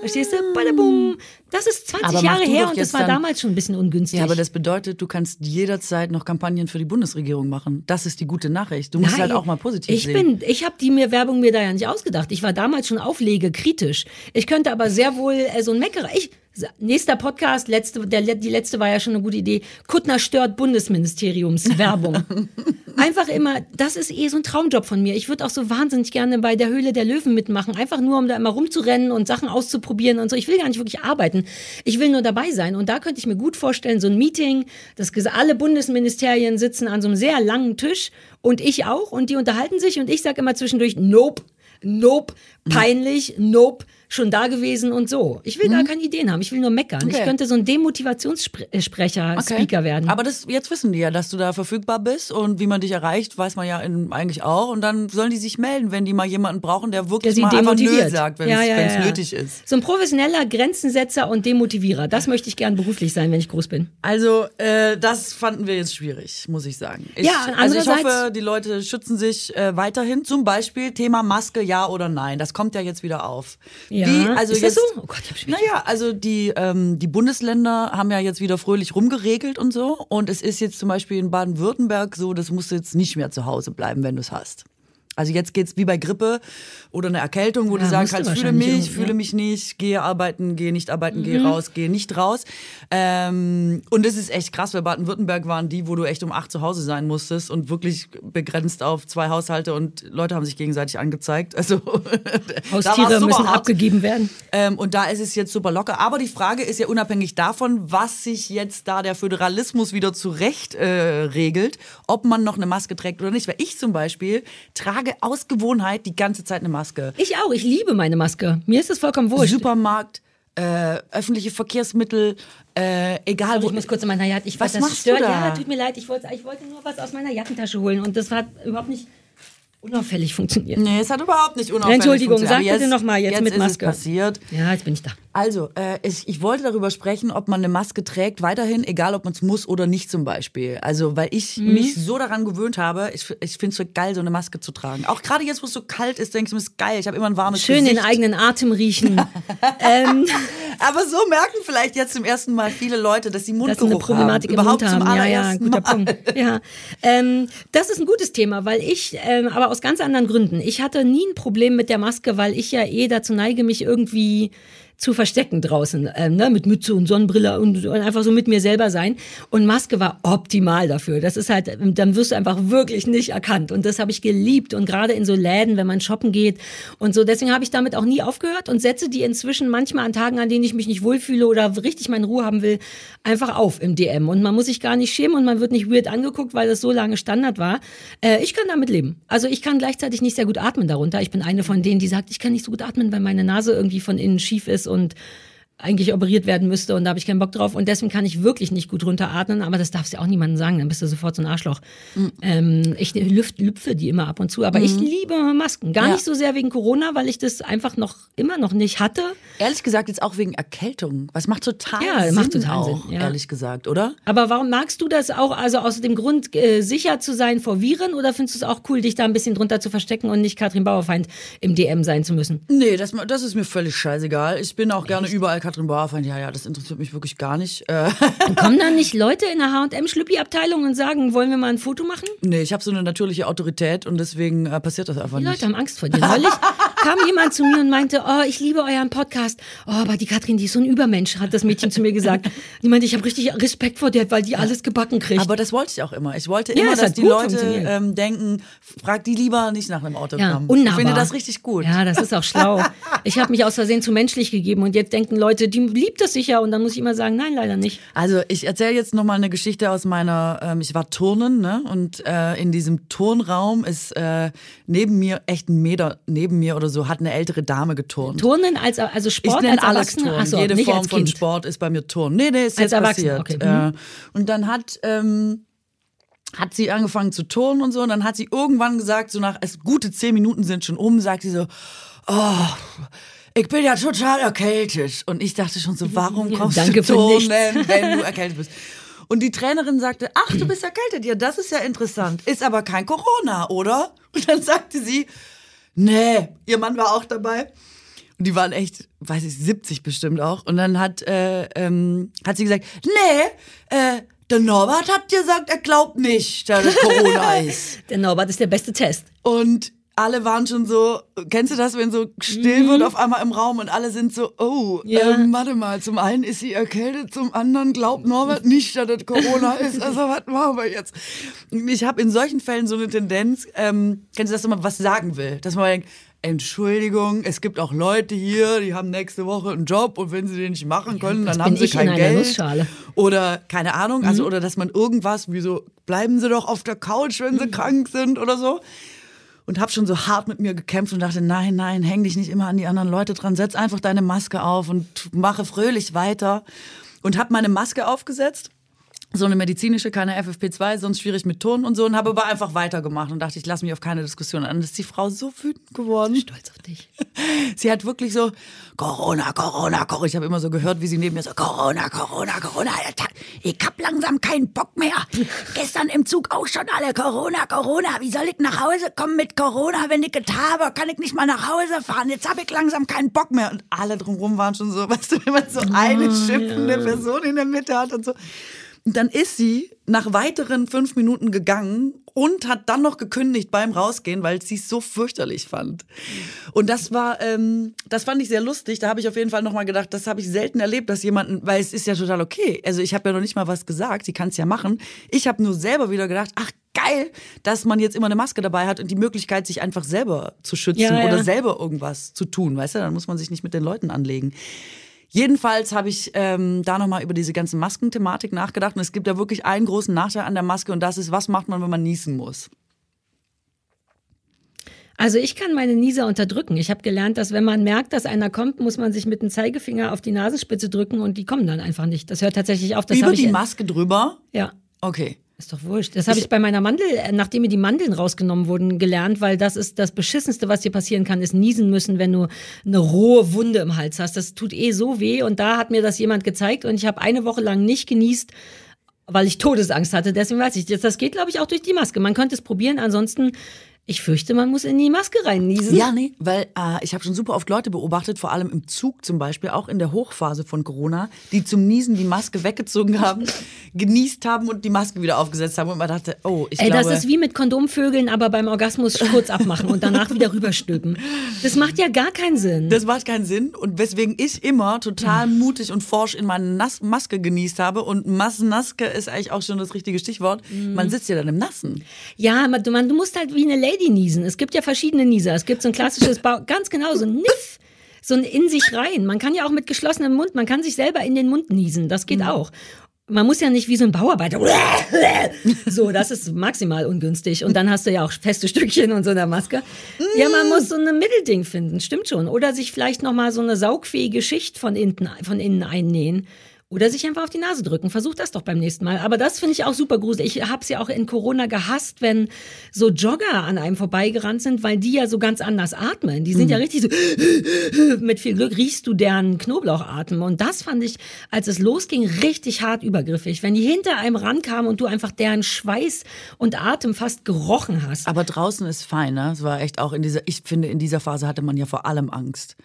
S2: Verstehst du? Badabum. Das ist 20
S1: Mm. Aber
S2: Jahre her und das war damals schon ein bisschen ungünstig.
S1: Ja, aber das bedeutet, du kannst jederzeit noch Kampagnen für die Bundesregierung machen. Das ist die gute Nachricht. Du musst
S2: Nein,
S1: halt auch mal positiv
S2: ich
S1: sehen.
S2: Bin, ich habe die mir Werbung mir da ja nicht ausgedacht. Ich war damals schon auflegekritisch. Ich könnte aber sehr wohl äh, so ein Meckerer. Ich, nächster Podcast, letzte, der, die letzte war ja schon eine gute Idee. Kuttner stört Bundesministeriums Werbung. Einfach immer, das ist eh so ein Traumjob von mir. Ich würde auch so wahnsinnig gerne bei der Höhle der Löwen mitmachen. Einfach nur, um da immer rumzurennen und Sachen auszuprobieren und so. Ich will gar nicht wirklich arbeiten. Ich will nur dabei sein. Und da könnte ich mir gut vorstellen, so ein Meeting, das ges- alle Bundesministerien sitzen an so einem sehr langen Tisch und ich auch und die unterhalten sich und ich sage immer zwischendurch, nope, nope, peinlich, nope, schon da gewesen und so. Ich will gar keine Ideen haben, ich will nur meckern. Ich
S1: Okay.
S2: könnte so ein Demotivationssprecher,
S1: Okay.
S2: Speaker werden.
S1: Aber das, jetzt wissen die ja, dass du da verfügbar bist und wie man dich erreicht, weiß man ja in, eigentlich auch. Und dann sollen die sich melden, wenn die mal jemanden brauchen, der
S2: der
S1: wirklich
S2: sie
S1: mal
S2: demotiviert.
S1: Nö sagt, wenn
S2: Ja,
S1: es
S2: ja, ja,
S1: nötig ist.
S2: So ein professioneller Grenzensetzer und Demotivierer. Das möchte ich gern beruflich sein, wenn ich groß bin.
S1: Also, äh, das fanden wir jetzt schwierig, muss ich sagen. Ich,
S2: Ja,
S1: also ich hoffe, die Leute schützen sich äh, weiterhin. Zum Beispiel Thema Maske, ja oder nein. Das kommt ja jetzt wieder auf.
S2: Ja,
S1: Wie, also
S2: ist das
S1: jetzt,
S2: so? Oh Gott, ich
S1: Naja, also die, ähm, die Bundesländer haben ja jetzt wieder fröhlich rumgeregelt und so. Und es ist jetzt zum Beispiel in Baden-Württemberg so, das musst du jetzt nicht mehr zu Hause bleiben, wenn du es hast. Also jetzt geht's wie bei Grippe oder einer Erkältung, wo
S2: Ja,
S1: du sagen kannst, fühle mich,
S2: irgendwie,
S1: fühle
S2: ja.
S1: mich nicht, gehe arbeiten, gehe nicht arbeiten,
S2: Mhm.
S1: gehe raus, gehe nicht raus. Ähm, und es ist echt krass, weil Baden-Württemberg waren die, wo du echt um acht zu Hause sein musstest und wirklich begrenzt auf zwei Haushalte und Leute haben sich gegenseitig angezeigt. Also
S2: Haustiere müssen
S1: hart.
S2: abgegeben werden.
S1: Ähm, und da ist es jetzt super locker. Aber die Frage ist ja unabhängig davon, was sich jetzt da der Föderalismus wieder zurecht äh, regelt, ob man noch eine Maske trägt oder nicht. Weil ich zum Beispiel trage aus Gewohnheit die ganze Zeit eine Maske.
S2: Ich auch, ich liebe meine Maske. Mir ist das vollkommen wurscht.
S1: Supermarkt, äh, öffentliche Verkehrsmittel, äh, egal wo.
S2: ich muss kurz in meiner Jacke. Ich
S1: Was
S2: weiß, das
S1: machst du
S2: stört.
S1: da?
S2: Ja, tut mir leid. Ich wollte, ich wollte nur was aus meiner Jackentasche holen und das hat überhaupt nicht unauffällig funktioniert.
S1: Nee, es hat überhaupt nicht unauffällig
S2: Entschuldigung,
S1: funktioniert.
S2: sag bitte noch mal jetzt mit
S1: ist
S2: Maske.
S1: Es passiert.
S2: Ja, jetzt bin ich da.
S1: Also, äh, ich, ich wollte darüber sprechen, ob man eine Maske trägt, weiterhin, egal ob man es muss oder nicht zum Beispiel. Also, weil ich
S2: Mhm.
S1: mich so daran gewöhnt habe, ich, ich finde es so geil, so eine Maske zu tragen. Auch gerade jetzt, wo es so kalt ist, denke ich mir, es ist geil. Ich habe immer ein warmes
S2: Schön
S1: Gesicht.
S2: den eigenen Atem riechen. ähm,
S1: Aber so merken vielleicht jetzt zum ersten Mal viele Leute, dass sie Mundgeruch
S2: eine Problematik
S1: haben.
S2: im
S1: Überhaupt
S2: Mund
S1: zum
S2: haben. Ja, ja, guter
S1: Mal.
S2: Punkt. Ja. Ähm, das ist ein gutes Thema, weil ich, ähm, aber aus ganz anderen Gründen. Ich hatte nie ein Problem mit der Maske, weil ich ja eh dazu neige, mich irgendwie zu verstecken draußen, ähm, ne, mit Mütze und Sonnenbrille und, und einfach so mit mir selber sein. Und Maske war optimal dafür. Das ist halt, ähm, dann wirst du einfach wirklich nicht erkannt. Und das habe ich geliebt. Und gerade in so Läden, wenn man shoppen geht und so. Deswegen habe ich damit auch nie aufgehört und setze die inzwischen manchmal an Tagen, an denen ich mich nicht wohlfühle oder richtig meine Ruhe haben will, einfach auf im DM. Und man muss sich gar nicht schämen und man wird nicht weird angeguckt, weil das so lange Standard war. Äh, ich kann damit leben. Also ich kann gleichzeitig nicht sehr gut atmen darunter. Ich bin eine von denen, die sagt, ich kann nicht so gut atmen, weil meine Nase irgendwie von innen schief ist und eigentlich operiert werden müsste und da habe ich keinen Bock drauf und deswegen kann ich wirklich nicht gut runteratmen, aber das darfst du auch niemandem sagen, dann bist du sofort so ein Arschloch. Mhm. Ähm, ich lüft, lüpfe die immer ab und zu, aber mhm. ich liebe Masken. Gar ja. nicht so sehr wegen Corona, weil ich das einfach noch immer noch nicht hatte.
S1: Ehrlich gesagt jetzt auch wegen Erkältung. Was macht total ja, Sinn macht total auch, Sinn, ja. ehrlich gesagt, oder?
S2: Aber warum magst du das auch, also aus dem Grund, äh, sicher zu sein vor Viren oder findest du es auch cool, dich da ein bisschen drunter zu verstecken und nicht Katrin Bauerfeind im DM sein zu müssen?
S1: Nee, das, das ist mir völlig scheißegal. Ich bin auch Echt? gerne überall Katrin Bauerfeind. Ja, ja, das interessiert mich wirklich gar nicht. Äh.
S2: Kommen dann nicht Leute in der H&M-Schlüppi-Abteilung und sagen, wollen wir mal ein Foto machen?
S1: Nee, ich habe so eine natürliche Autorität und deswegen äh, passiert das einfach
S2: Die
S1: nicht.
S2: Leute haben Angst vor dir. Neulich kam jemand zu mir und meinte, oh, ich liebe euren Podcast. Oh, aber die Katrin, die ist so ein Übermensch, hat das Mädchen zu mir gesagt. Die meinte, ich habe richtig Respekt vor der, weil die alles gebacken kriegt.
S1: Aber das wollte ich auch immer. Ich wollte ja, immer, dass die Leute ähm, denken, frag die lieber nicht nach einem Autogramm. Ja, ich finde das richtig gut.
S2: Ja, das ist auch schlau. Ich habe mich aus Versehen zu menschlich gegeben und jetzt denken Leute, die liebt das sicher und dann muss ich immer sagen, nein, leider nicht.
S1: Also ich erzähle jetzt nochmal eine Geschichte aus meiner, ähm, ich war Turnen ne? und äh, in diesem Turnraum ist äh, neben mir, echt ein Meter neben mir oder so, hat eine ältere Dame geturnt.
S2: Turnen als also Sport
S1: ich
S2: als
S1: alles Turnen. So, Jede Form von Sport ist bei mir Turnen. Nee, nee, ist als jetzt passiert. Okay. Mhm. und dann hat ähm, hat sie angefangen zu turnen und so und dann hat sie irgendwann gesagt, so nach es gute zehn Minuten sind schon um, sagt sie so, oh, ich bin ja total erkältet. Und ich dachte schon so, warum kommst Danke du turnen, wenn du erkältet bist? Und die Trainerin sagte, ach, du bist erkältet. Ja, das ist ja interessant. Ist aber kein Corona, oder? Und dann sagte sie, nee, ihr Mann war auch dabei. Und die waren echt, weiß ich, 70 bestimmt auch. Und dann hat, äh, ähm, hat sie gesagt, nee, äh, der Norbert hat gesagt, er glaubt nicht, dass es Corona ist.
S2: Der Norbert ist der beste Test.
S1: Und alle waren schon so, kennst du das, wenn so still wird mhm. auf einmal im Raum und alle sind so, oh, ja. ähm, warte mal, zum einen ist sie erkältet, zum anderen glaubt Norbert nicht, dass das Corona ist, also was machen wir jetzt? Ich habe in solchen Fällen so eine Tendenz, ähm, kennst du das, dass man was sagen will, dass man denkt, Entschuldigung, es gibt auch Leute hier, die haben nächste Woche einen Job und wenn sie den nicht machen können, ja, dann haben sie kein Geld. Oder keine Ahnung, also mhm. oder dass man irgendwas, wie so, bleiben sie doch auf der Couch, wenn sie mhm. krank sind oder so und habe schon so hart mit mir gekämpft und dachte, nein, nein, häng dich nicht immer an die anderen Leute dran, setz einfach deine Maske auf und mache fröhlich weiter. Und habe meine Maske aufgesetzt so eine medizinische, keine FFP2, sonst schwierig mit Ton und so und habe aber einfach weitergemacht und dachte, ich lasse mich auf keine Diskussion an. Und ist die Frau so wütend geworden.
S2: Stolz auf dich.
S1: Sie hat wirklich so Corona, Corona, Corona. Ich habe immer so gehört, wie sie neben mir so Corona, Corona, Corona. Ich hab langsam keinen Bock mehr. Gestern im Zug auch schon alle Corona, Corona. Wie soll ich nach Hause kommen mit Corona, wenn ich es habe? Kann ich nicht mal nach Hause fahren? Jetzt habe ich langsam keinen Bock mehr. Und alle drumherum waren schon so, weißt du, wenn man so eine schimpfende Person in der Mitte hat und so. Und dann ist sie nach weiteren fünf Minuten gegangen und hat dann noch gekündigt beim Rausgehen, weil sie es so fürchterlich fand. Und das war, ähm, das fand ich sehr lustig. Da habe ich auf jeden Fall nochmal gedacht, das habe ich selten erlebt, dass jemanden, weil es ist ja total okay. Also ich habe ja noch nicht mal was gesagt, sie kann es ja machen. Ich habe nur selber wieder gedacht, ach geil, dass man jetzt immer eine Maske dabei hat und die Möglichkeit, sich einfach selber zu schützen ja, ja. oder selber irgendwas zu tun, weißt du? Dann muss man sich nicht mit den Leuten anlegen. Jedenfalls habe ich ähm, da nochmal über diese ganze Maskenthematik nachgedacht und es gibt ja wirklich einen großen Nachteil an der Maske und das ist, was macht man, wenn man niesen muss?
S2: Also ich kann meine Nieser unterdrücken. Ich habe gelernt, dass wenn man merkt, dass einer kommt, muss man sich mit dem Zeigefinger auf die Nasenspitze drücken und die kommen dann einfach nicht. Das hört tatsächlich auf. Das
S1: Über die Maske drüber?
S2: Ja.
S1: Okay.
S2: Ist doch wurscht. Das habe ich bei meiner Mandel, äh, nachdem mir die Mandeln rausgenommen wurden, gelernt, weil das ist das Beschissenste, was dir passieren kann, ist niesen müssen, wenn du eine rohe Wunde im Hals hast. Das tut eh so weh. Und da hat mir das jemand gezeigt und ich habe eine Woche lang nicht genießt, weil ich Todesangst hatte. Deswegen weiß ich, das geht, glaube ich, auch durch die Maske. Man könnte es probieren, ansonsten ich fürchte, man muss in die Maske reinniesen.
S1: Ja, nee, weil äh, ich habe schon super oft Leute beobachtet, vor allem im Zug zum Beispiel, auch in der Hochphase von Corona, die zum Niesen die Maske weggezogen haben, genießt haben und die Maske wieder aufgesetzt haben und man dachte, oh, ich Ey,
S2: glaube... Das ist wie mit Kondomvögeln, aber beim Orgasmus kurz abmachen und danach wieder rüberstülpen. Das macht ja gar keinen Sinn.
S1: Das macht keinen Sinn und weswegen ich immer total mutig und forsch in meine Nas Maske genießt habe und Massenaske ist eigentlich auch schon das richtige Stichwort. Mhm. Man sitzt ja dann im Nassen.
S2: Ja, man, du musst halt wie eine Lady Lady niesen. Es gibt ja verschiedene Nieser. Es gibt so ein klassisches, ba ganz genau, so ein Niff, so ein in sich rein. Man kann ja auch mit geschlossenem Mund, man kann sich selber in den Mund niesen. Das geht mhm. auch. man muss ja nicht wie so ein Bauarbeiter. So, das ist maximal ungünstig. Und dann hast du ja auch feste Stückchen und so eine Maske. Ja, man muss so ein Mittelding finden, stimmt schon. Oder sich vielleicht nochmal so eine saugfähige Schicht von innen, von innen einnähen. Oder sich einfach auf die Nase drücken. Versuch das doch beim nächsten Mal. Aber das finde ich auch super gruselig. Ich habe es ja auch in Corona gehasst, wenn so Jogger an einem vorbeigerannt sind, weil die ja so ganz anders atmen. Die sind ja richtig so, mit viel Glück riechst du deren Knoblauchatmen. Und das fand ich, als es losging, richtig hart übergriffig. Wenn die hinter einem rankamen und du einfach deren Schweiß und Atem fast gerochen hast.
S1: Aber draußen ist fein, ne? Es war echt auch in dieser, ich finde, in dieser Phase hatte man ja vor allem Angst.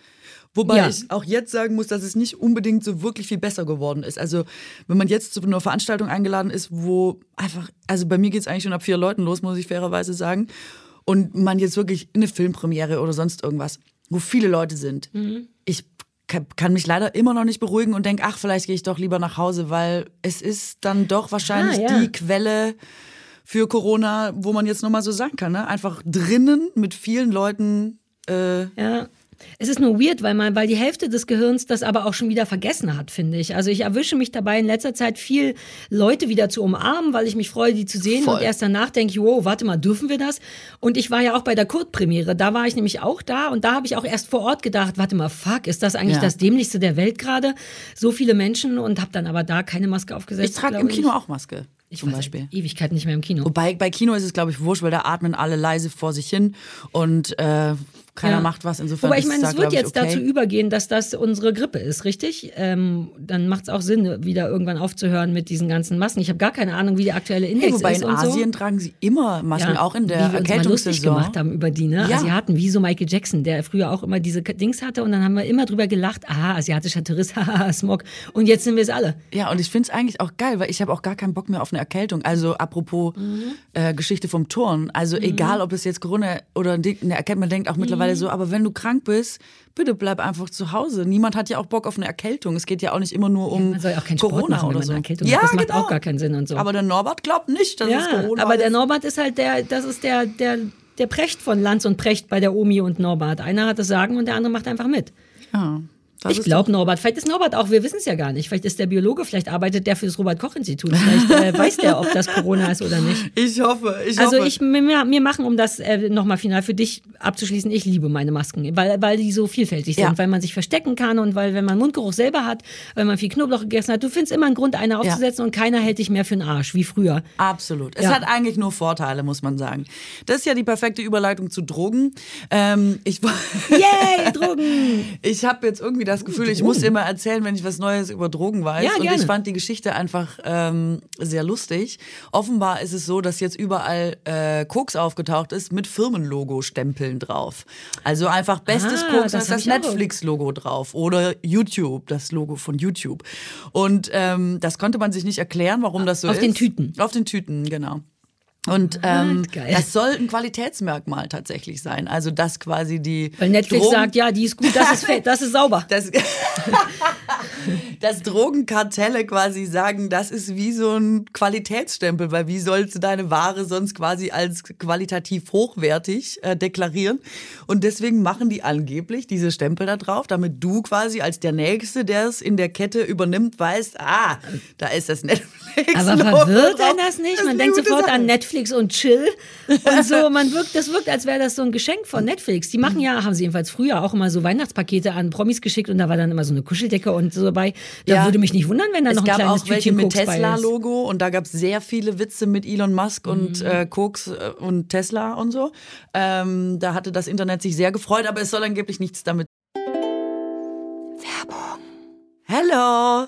S1: Wobei
S2: Ja.
S1: ich auch jetzt sagen muss, dass es nicht unbedingt so wirklich viel besser geworden ist. Also wenn man jetzt zu einer Veranstaltung eingeladen ist, wo einfach, also bei mir geht es eigentlich schon ab vier Leuten los, muss ich fairerweise sagen. Und man jetzt wirklich eine Filmpremiere oder sonst irgendwas, wo viele Leute sind.
S2: Mhm.
S1: Ich ka- kann mich leider immer noch nicht beruhigen und denke, ach, vielleicht gehe ich doch lieber nach Hause, weil es ist dann doch wahrscheinlich
S2: Ah, ja.
S1: die Quelle für Corona, wo man jetzt nochmal so sagen kann, ne? einfach drinnen mit vielen Leuten äh,
S2: Ja. Es ist nur weird, weil man, weil die Hälfte des Gehirns das aber auch schon wieder vergessen hat, finde ich. Also ich erwische mich dabei in letzter Zeit viel Leute wieder zu umarmen, weil ich mich freue, die zu sehen
S1: Voll.
S2: und erst danach denke ich, wow, warte mal, dürfen wir das? Und ich war ja auch bei der Kurt-Premiere, da war ich nämlich auch da und da habe ich auch erst vor Ort gedacht, warte mal, fuck, ist das eigentlich
S1: Ja.
S2: das dämlichste der Welt gerade? So viele Menschen und habe dann aber da keine Maske aufgesetzt.
S1: Ich trage im Kino auch Maske.
S2: Ich
S1: zum Beispiel.
S2: Ewigkeit nicht mehr im Kino.
S1: Wobei bei Kino ist es, glaube ich, wurscht, weil da atmen alle leise vor sich hin und äh, keiner
S2: Ja.
S1: macht was. Insofern
S2: Wobei ich meine, es wird jetzt
S1: okay.
S2: dazu übergehen, dass das unsere Grippe ist, richtig? Ähm, dann macht es auch Sinn, wieder irgendwann aufzuhören mit diesen ganzen Masken. Ich habe gar keine Ahnung, wie der aktuelle Index
S1: Hey, wobei
S2: ist
S1: in
S2: und
S1: Asien
S2: so.
S1: tragen sie immer Masken, auch in der
S2: wie wir uns mal lustig
S1: Erkältungssaison.
S2: gemacht haben über die, ne?
S1: Ja.
S2: Asiaten, wie so Michael Jackson, der früher auch immer diese Dings hatte und dann haben wir immer drüber gelacht, aha, asiatischer Tourist, haha, Smog. Und jetzt sind wir es alle.
S1: Ja, und ich finde es eigentlich auch geil, weil ich habe auch gar keinen Bock mehr auf eine Erkältung. Also apropos
S2: Mhm.
S1: äh, Geschichte vom Turn. Also egal, ob es jetzt Corona oder eine Erkältung, man denkt auch mittlerweile
S2: Mhm.
S1: So, aber wenn du krank bist, bitte bleib einfach zu Hause. Niemand hat ja auch Bock auf eine Erkältung. Es geht ja auch nicht immer nur um
S2: Man soll ja auch keinen Sport
S1: Corona
S2: machen, wenn
S1: oder
S2: man
S1: so.
S2: eine Erkältung
S1: ja,
S2: hat. Das macht
S1: genau.
S2: auch gar keinen Sinn und so.
S1: Aber der Norbert glaubt nicht, dass es
S2: Ja,
S1: Corona
S2: aber der
S1: ist.
S2: Norbert ist halt der, das ist der, der, der Precht von Lanz und Precht bei der Omi und Norbert. Einer hat das Sagen und der andere macht einfach mit.
S1: Ja, das
S2: Ich
S1: ist
S2: glaube Norbert, vielleicht ist Norbert auch, wir wissen es ja gar nicht. Vielleicht ist der Biologe, vielleicht arbeitet der für das Robert-Koch-Institut. Vielleicht äh, weiß der, ob das Corona ist oder nicht.
S1: Ich hoffe, ich
S2: Also
S1: hoffe.
S2: ich, mir, mir machen, um das äh, nochmal final für dich abzuschließen, ich liebe meine Masken, weil, weil die so vielfältig sind,
S1: Ja.
S2: weil man sich verstecken kann und weil, wenn man Mundgeruch selber hat, weil man viel Knoblauch gegessen hat, du findest immer einen Grund, eine aufzusetzen und keiner hält dich mehr für einen Arsch, wie früher.
S1: Absolut. Es
S2: Ja.
S1: hat eigentlich nur Vorteile, muss man sagen. Das ist ja die perfekte Überleitung zu Drogen. Ähm, ich
S2: Yay, Drogen!
S1: ich habe jetzt irgendwie das Gefühl, ich muss immer erzählen, wenn ich was Neues über Drogen weiß.
S2: Ja,
S1: und ich fand die Geschichte einfach ähm, sehr lustig. Offenbar ist es so, dass jetzt überall äh, Koks aufgetaucht ist mit Firmenlogo-Stempeln drauf. Also einfach bestes
S2: Ah,
S1: Koks,
S2: das
S1: das. Netflix-Logo drauf oder YouTube, das Logo von YouTube. Und ähm, das konnte man sich nicht erklären, warum das so
S2: Auf
S1: ist.
S2: den Tüten.
S1: Auf den Tüten, genau. Und ähm,
S2: Ah, geil.
S1: das soll ein Qualitätsmerkmal tatsächlich sein. Also dass quasi die
S2: Weil Netflix
S1: Drogen-
S2: sagt, ja, die ist gut, das ist fett, das ist sauber.
S1: dass, dass Drogenkartelle quasi sagen, das ist wie so ein Qualitätsstempel, weil wie sollst du deine Ware sonst quasi als qualitativ hochwertig äh, deklarieren? Und deswegen machen die angeblich diese Stempel da drauf, damit du quasi als der Nächste, der es in der Kette übernimmt, weißt, ah, da ist das Netflix.
S2: Aber verwirrt einen das nicht? Man denkt sofort an Netflix und Chill und so. Man wirkt, das wirkt, als wäre das so ein Geschenk von Netflix. Die machen ja, haben sie jedenfalls früher auch immer so Weihnachtspakete an Promis geschickt und da war dann immer so eine Kuscheldecke und so dabei. Da
S1: Ja.
S2: würde mich nicht wundern, wenn da
S1: Es
S2: noch ein kleines
S1: auch
S2: Tütchen
S1: mit. Tesla-Logo und da gab es sehr viele Witze mit Elon Musk und
S2: Mhm.
S1: äh, Koks äh, und Tesla und so. Ähm, da hatte das Internet sich sehr gefreut, aber es soll angeblich nichts damit. Werbung. Hello.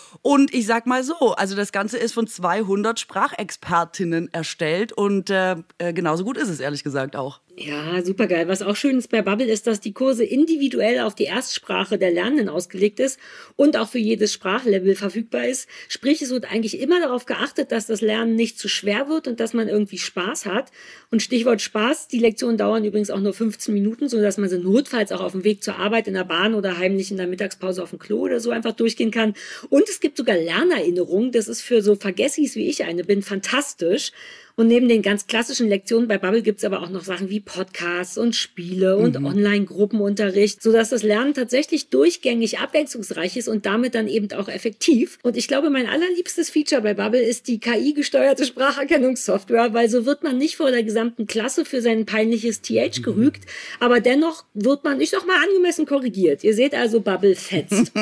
S1: Und ich sag mal so, also das Ganze ist von 200 Sprachexpertinnen erstellt und äh, äh, genauso gut ist es ehrlich gesagt auch.
S2: Ja, super geil. Was auch schön ist bei Bubble ist, dass die Kurse individuell auf die Erstsprache der Lernenden ausgelegt ist und auch für jedes Sprachlevel verfügbar ist. Sprich, es wird eigentlich immer darauf geachtet, dass das Lernen nicht zu schwer wird und dass man irgendwie Spaß hat. Und Stichwort Spaß, die Lektionen dauern übrigens auch nur 15 Minuten, so dass man sie notfalls auch auf dem Weg zur Arbeit in der Bahn oder heimlich in der Mittagspause auf dem Klo oder so einfach durchgehen kann. Und es gibt sogar Lernerinnerungen. Das ist für so Vergessis wie ich eine bin fantastisch. Und neben den ganz klassischen Lektionen bei Bubble gibt es aber auch noch Sachen wie Podcasts und Spiele und mhm. Online-Gruppenunterricht, sodass das Lernen tatsächlich durchgängig abwechslungsreich ist und damit dann eben auch effektiv. Und ich glaube, mein allerliebstes Feature bei Bubble ist die KI-gesteuerte Spracherkennungssoftware, weil so wird man nicht vor der gesamten Klasse für sein peinliches TH mhm. gerügt, aber dennoch wird man, ich sag mal, angemessen korrigiert. Ihr seht also, Bubble fetzt.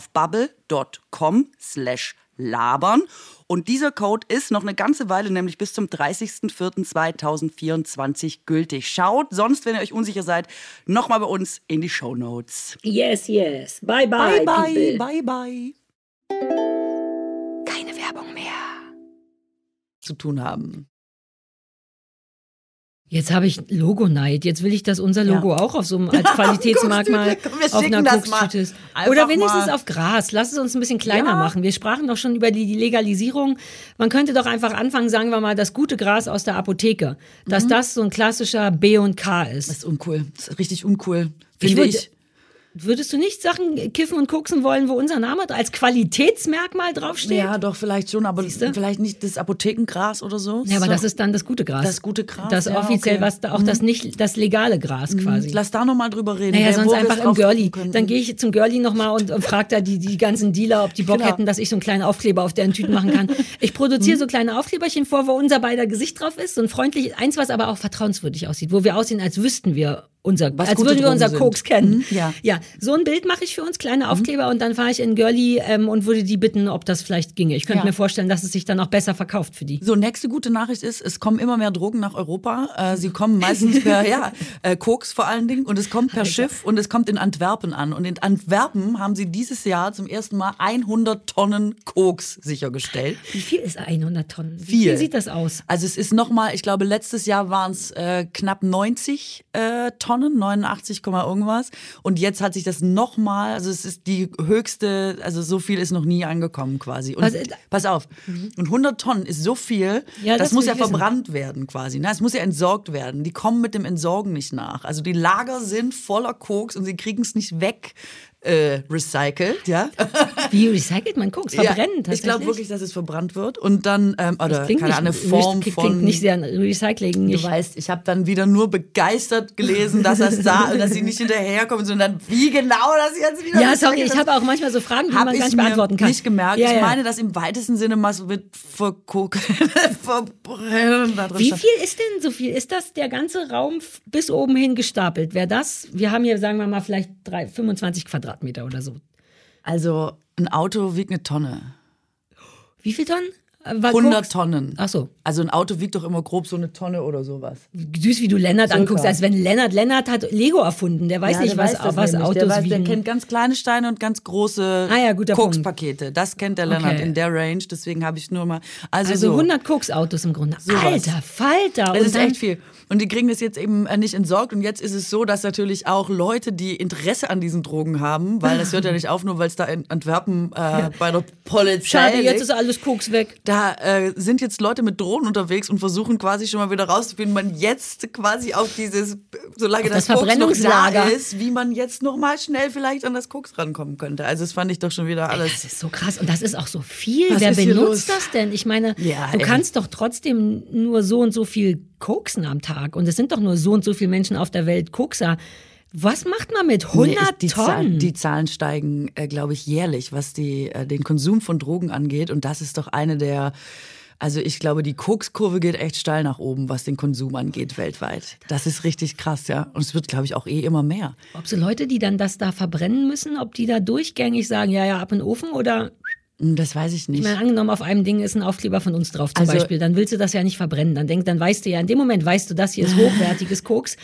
S1: auf bubble.com slash labern. Und dieser Code ist noch eine ganze Weile, nämlich bis zum 30.04.2024 gültig. Schaut sonst, wenn ihr euch unsicher seid, nochmal bei uns in die Show Notes.
S2: Yes, yes. Bye, bye.
S1: Bye, bye. People. Bye, bye.
S2: Keine Werbung mehr.
S1: Zu tun haben.
S2: Jetzt habe ich Logo-Neid. Jetzt will ich, dass unser Logo ja. auch auf so einem als Qualitätsmerkmal auf einer Kokstüte ist. Oder wenigstens mal. auf Gras. Lass es uns ein bisschen kleiner ja. machen. Wir sprachen doch schon über die Legalisierung. Man könnte doch einfach anfangen, sagen wir mal, das gute Gras aus der Apotheke. Dass mhm. das so ein klassischer B und K ist.
S1: Das ist uncool. Das ist richtig uncool. Finde ich. ich.
S2: Würdest du nicht Sachen kiffen und koksen wollen, wo unser Name als Qualitätsmerkmal draufsteht?
S1: Ja, doch, vielleicht schon, aber Siehste? vielleicht nicht das Apothekengras oder so.
S2: Ja, aber so. das ist dann das gute Gras.
S1: Das gute Gras.
S2: Das ja, offiziell, okay. was da, auch mhm. das nicht, das legale Gras mhm. quasi.
S1: Lass da nochmal drüber reden.
S2: Naja, sonst einfach im Girlie. Dann gehe ich zum Girlie nochmal und, und frage da die, die ganzen Dealer, ob die Bock genau. hätten, dass ich so einen kleinen Aufkleber auf deren Tüten machen kann. Ich produziere mhm. so kleine Aufkleberchen vor, wo unser beider Gesicht drauf ist. So ein freundlich, eins, was aber auch vertrauenswürdig aussieht, wo wir aussehen, als wüssten wir, unser, Was als würden wir unser sind. Koks kennen. Mhm, ja. ja, so ein Bild mache ich für uns, kleine mhm. Aufkleber mhm. und dann fahre ich in Girlie ähm, und würde die bitten, ob das vielleicht ginge. Ich könnte ja. mir vorstellen, dass es sich dann auch besser verkauft für die.
S1: So, nächste gute Nachricht ist, es kommen immer mehr Drogen nach Europa. Äh, sie kommen meistens per, ja, äh, Koks vor allen Dingen und es kommt per Alter. Schiff und es kommt in Antwerpen an. Und in Antwerpen haben sie dieses Jahr zum ersten Mal 100 Tonnen Koks sichergestellt.
S2: Wie viel ist 100 Tonnen?
S1: Wie viel,
S2: viel sieht das aus?
S1: Also es ist nochmal, ich glaube, letztes Jahr waren es äh, knapp 90 äh, Tonnen, 89 80, irgendwas. Und jetzt hat sich das nochmal, also es ist die höchste, also so viel ist noch nie angekommen quasi. Und, äh, pass auf, mhm. und 100 Tonnen ist so viel, ja, das, das muss ja verbrannt wissen. werden quasi. Ne? Es muss ja entsorgt werden. Die kommen mit dem Entsorgen nicht nach. Also die Lager sind voller Koks und sie kriegen es nicht weg äh, recycelt, ja.
S2: Wie recycelt man Koks? Verbrennen
S1: ja, Ich glaube wirklich, dass es verbrannt wird und dann, ähm, oder keine nicht, eine Form
S2: klingt
S1: von... Klingt
S2: nicht sehr Recycling.
S1: Nicht. Du weißt, ich habe dann wieder nur begeistert gelesen, dass das da, dass sie nicht hinterherkommen, sondern wie genau das jetzt wieder...
S2: Ja, sorry, ich habe auch manchmal so Fragen, die man gar nicht beantworten kann.
S1: nicht gemerkt. Ja, ich meine, dass im weitesten Sinne mal so wird verbrennen.
S2: Wie viel ist denn so viel? Ist das der ganze Raum bis oben hin gestapelt? Wäre das, wir haben hier, sagen wir mal, vielleicht drei, 25 Quadratmeter oder so.
S1: Also ein Auto wiegt eine Tonne.
S2: Wie viel Tonnen? Äh, war
S1: 100
S2: Koks?
S1: Tonnen.
S2: Ach so.
S1: Also ein Auto wiegt doch immer grob so eine Tonne oder sowas.
S2: Süß, wie du Lennart
S1: Circa.
S2: anguckst, als wenn Lennart, Lennart hat Lego erfunden. Der weiß
S1: Ja,
S2: nicht,
S1: der
S2: was,
S1: weiß
S2: was
S1: nämlich.
S2: Autos
S1: der, weiß,
S2: wiegen.
S1: der kennt ganz kleine Steine und ganz große
S2: Ah ja.
S1: Kokspakete. Das kennt der Lennart
S2: Okay.
S1: in der Range. Deswegen habe ich nur mal. Also,
S2: also
S1: so.
S2: 100 Koks-Autos im Grunde.
S1: Sowas.
S2: Alter, Falter.
S1: Das ist echt viel. Und die kriegen das jetzt eben äh, nicht entsorgt. Und jetzt ist es so, dass natürlich auch Leute, die Interesse an diesen Drogen haben, weil das hört ja nicht auf, nur weil es da in Antwerpen äh, bei der Polizei
S2: Schade, jetzt
S1: liegt.
S2: ist alles Koks weg.
S1: Da äh, sind jetzt Leute mit Drohnen unterwegs und versuchen quasi schon mal wieder rauszufinden, wie man jetzt quasi auf dieses, solange
S2: Auf
S1: das,
S2: das
S1: da
S2: Verbrennungslager.
S1: ist, wie man jetzt noch mal schnell vielleicht an das Koks rankommen könnte. Also das fand ich doch schon wieder
S2: Das
S1: alles.
S2: ist so krass. Und das ist auch so viel.
S1: Was
S2: Wer benutzt das denn? Ich meine,
S1: Ja,
S2: du
S1: ey.
S2: kannst doch trotzdem nur so und so viel koksen am Tag. Und es sind doch nur so und so viele Menschen auf der Welt Kokser. Was macht man mit 100
S1: Nee, die,
S2: Tonnen?
S1: Zahlen, die Zahlen steigen, äh, glaube ich, jährlich, was die, äh, den Konsum von Drogen angeht. Und das ist doch eine der, also ich glaube, die Kokskurve geht echt steil nach oben, was den Konsum angeht weltweit. Das ist richtig krass, ja. Und es wird, glaube ich, auch eh immer mehr.
S2: ob so Leute, die dann das da verbrennen müssen, ob die da durchgängig sagen, ja, ja, ab in den Ofen oder
S1: Hm, Das weiß ich nicht.
S2: Ich meine, angenommen, auf einem Ding ist ein Aufkleber von uns drauf zum
S1: Also-
S2: Beispiel, dann willst du das ja nicht verbrennen. Dann denk, dann weißt du ja, in dem Moment weißt du, das hier ist hochwertiges Koks.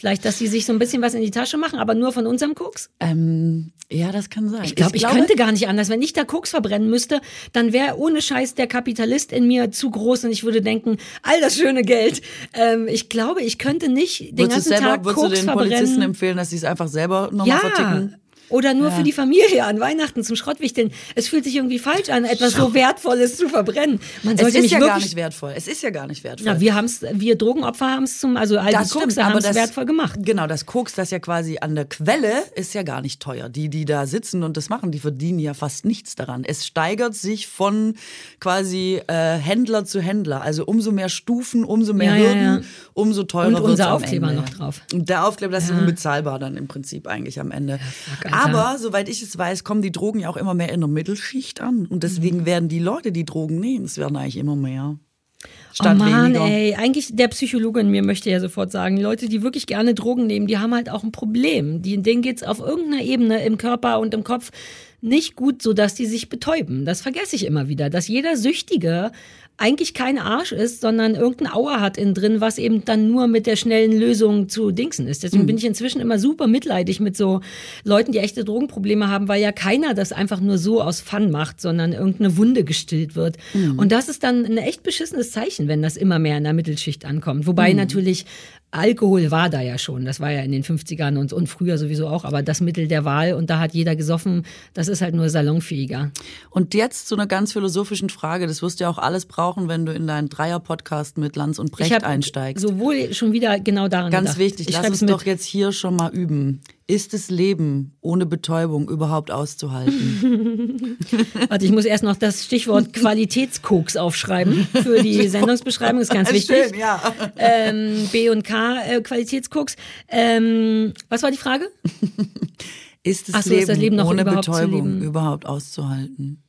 S2: Vielleicht, dass sie sich so ein bisschen was in die Tasche machen, aber nur von unserem Koks.
S1: ähm, ja, das kann sein.
S2: Ich glaube, ich, könnte gar nicht anders. Wenn ich da Koks verbrennen müsste, dann wäre ohne Scheiß der Kapitalist in mir zu groß und ich würde denken, all das schöne Geld. Ähm, ich glaube, ich könnte nicht den
S1: Würdest
S2: ganzen
S1: selber,
S2: Tag
S1: würdest du
S2: Koks
S1: den Polizisten
S2: verbrennen.
S1: empfehlen, dass sie es einfach selber nochmal
S2: Ja.
S1: verticken?
S2: Oder nur für die Familie an Weihnachten zum Schrottwichteln. Es fühlt sich irgendwie falsch an, etwas so Wertvolles zu verbrennen. Man
S1: Es
S2: sollte
S1: ist
S2: mich
S1: ja gar nicht wertvoll. Es ist ja gar nicht wertvoll.
S2: Na, wir haben's, wir Drogenopfer haben es zum, also all die Kokser haben es wertvoll gemacht.
S1: Genau, das Koks, das ja quasi an der Quelle ist ja gar nicht teuer. Die, die da sitzen und das machen, die verdienen ja fast nichts daran. Es steigert sich von quasi äh, Händler zu Händler. Also umso mehr Stufen, umso mehr
S2: Ja, ja,
S1: Hürden,
S2: ja.
S1: umso teurer
S2: Und
S1: wird
S2: unser Aufkleber noch drauf.
S1: Und der Aufkleber, das ist unbezahlbar dann im Prinzip eigentlich am Ende.
S2: Alter.
S1: Aber soweit ich es weiß, kommen die Drogen ja auch immer mehr in der Mittelschicht an. Und
S2: Mhm.
S1: deswegen werden die Leute, die Drogen nehmen, es werden eigentlich immer mehr.
S2: Oh
S1: Statt
S2: Mann,
S1: weniger.
S2: ey, eigentlich der Psychologe in mir möchte ja sofort sagen, Leute, die wirklich gerne Drogen nehmen, die haben halt auch ein Problem. Die, denen geht's auf irgendeiner Ebene im Körper und im Kopf nicht gut, sodass die sich betäuben. Das vergesse ich immer wieder, dass jeder Süchtige eigentlich kein Arsch ist, sondern irgendein Auer hat innen drin, was eben dann nur mit der schnellen Lösung zu dingsen ist. Deswegen bin ich inzwischen immer super mitleidig mit so Leuten, die echte Drogenprobleme haben, weil ja keiner das einfach nur so aus Fun macht, sondern irgendeine Wunde gestillt wird. Und das ist dann ein echt beschissenes Zeichen, wenn das immer mehr in der Mittelschicht ankommt. Wobei natürlich Alkohol war da ja schon. Das war ja in den 50ern und, und früher sowieso auch, aber das Mittel der Wahl und da hat jeder gesoffen, das ist halt nur salonfähiger.
S1: Und jetzt zu einer ganz philosophischen Frage. Das wirst du ja auch alles brauchen, wenn du in deinen Dreier-Podcast mit Lanz und Brecht einsteigst.
S2: sowohl schon wieder genau daran
S1: Ganz
S2: gedacht.
S1: wichtig,
S2: Ich
S1: lass uns
S2: mit.
S1: doch jetzt hier schon mal üben. Ist das Leben ohne Betäubung überhaupt auszuhalten?
S2: Warte, ich muss erst noch das Stichwort Qualitätskoks aufschreiben für die Sendungsbeschreibung, ist ganz wichtig.
S1: Schön, ja.
S2: Ähm, B und K äh, Qualitätskoks. Ähm, was war die Frage?
S1: Ist das,
S2: so,
S1: Leben,
S2: ist das Leben
S1: ohne Betäubung überhaupt auszuhalten?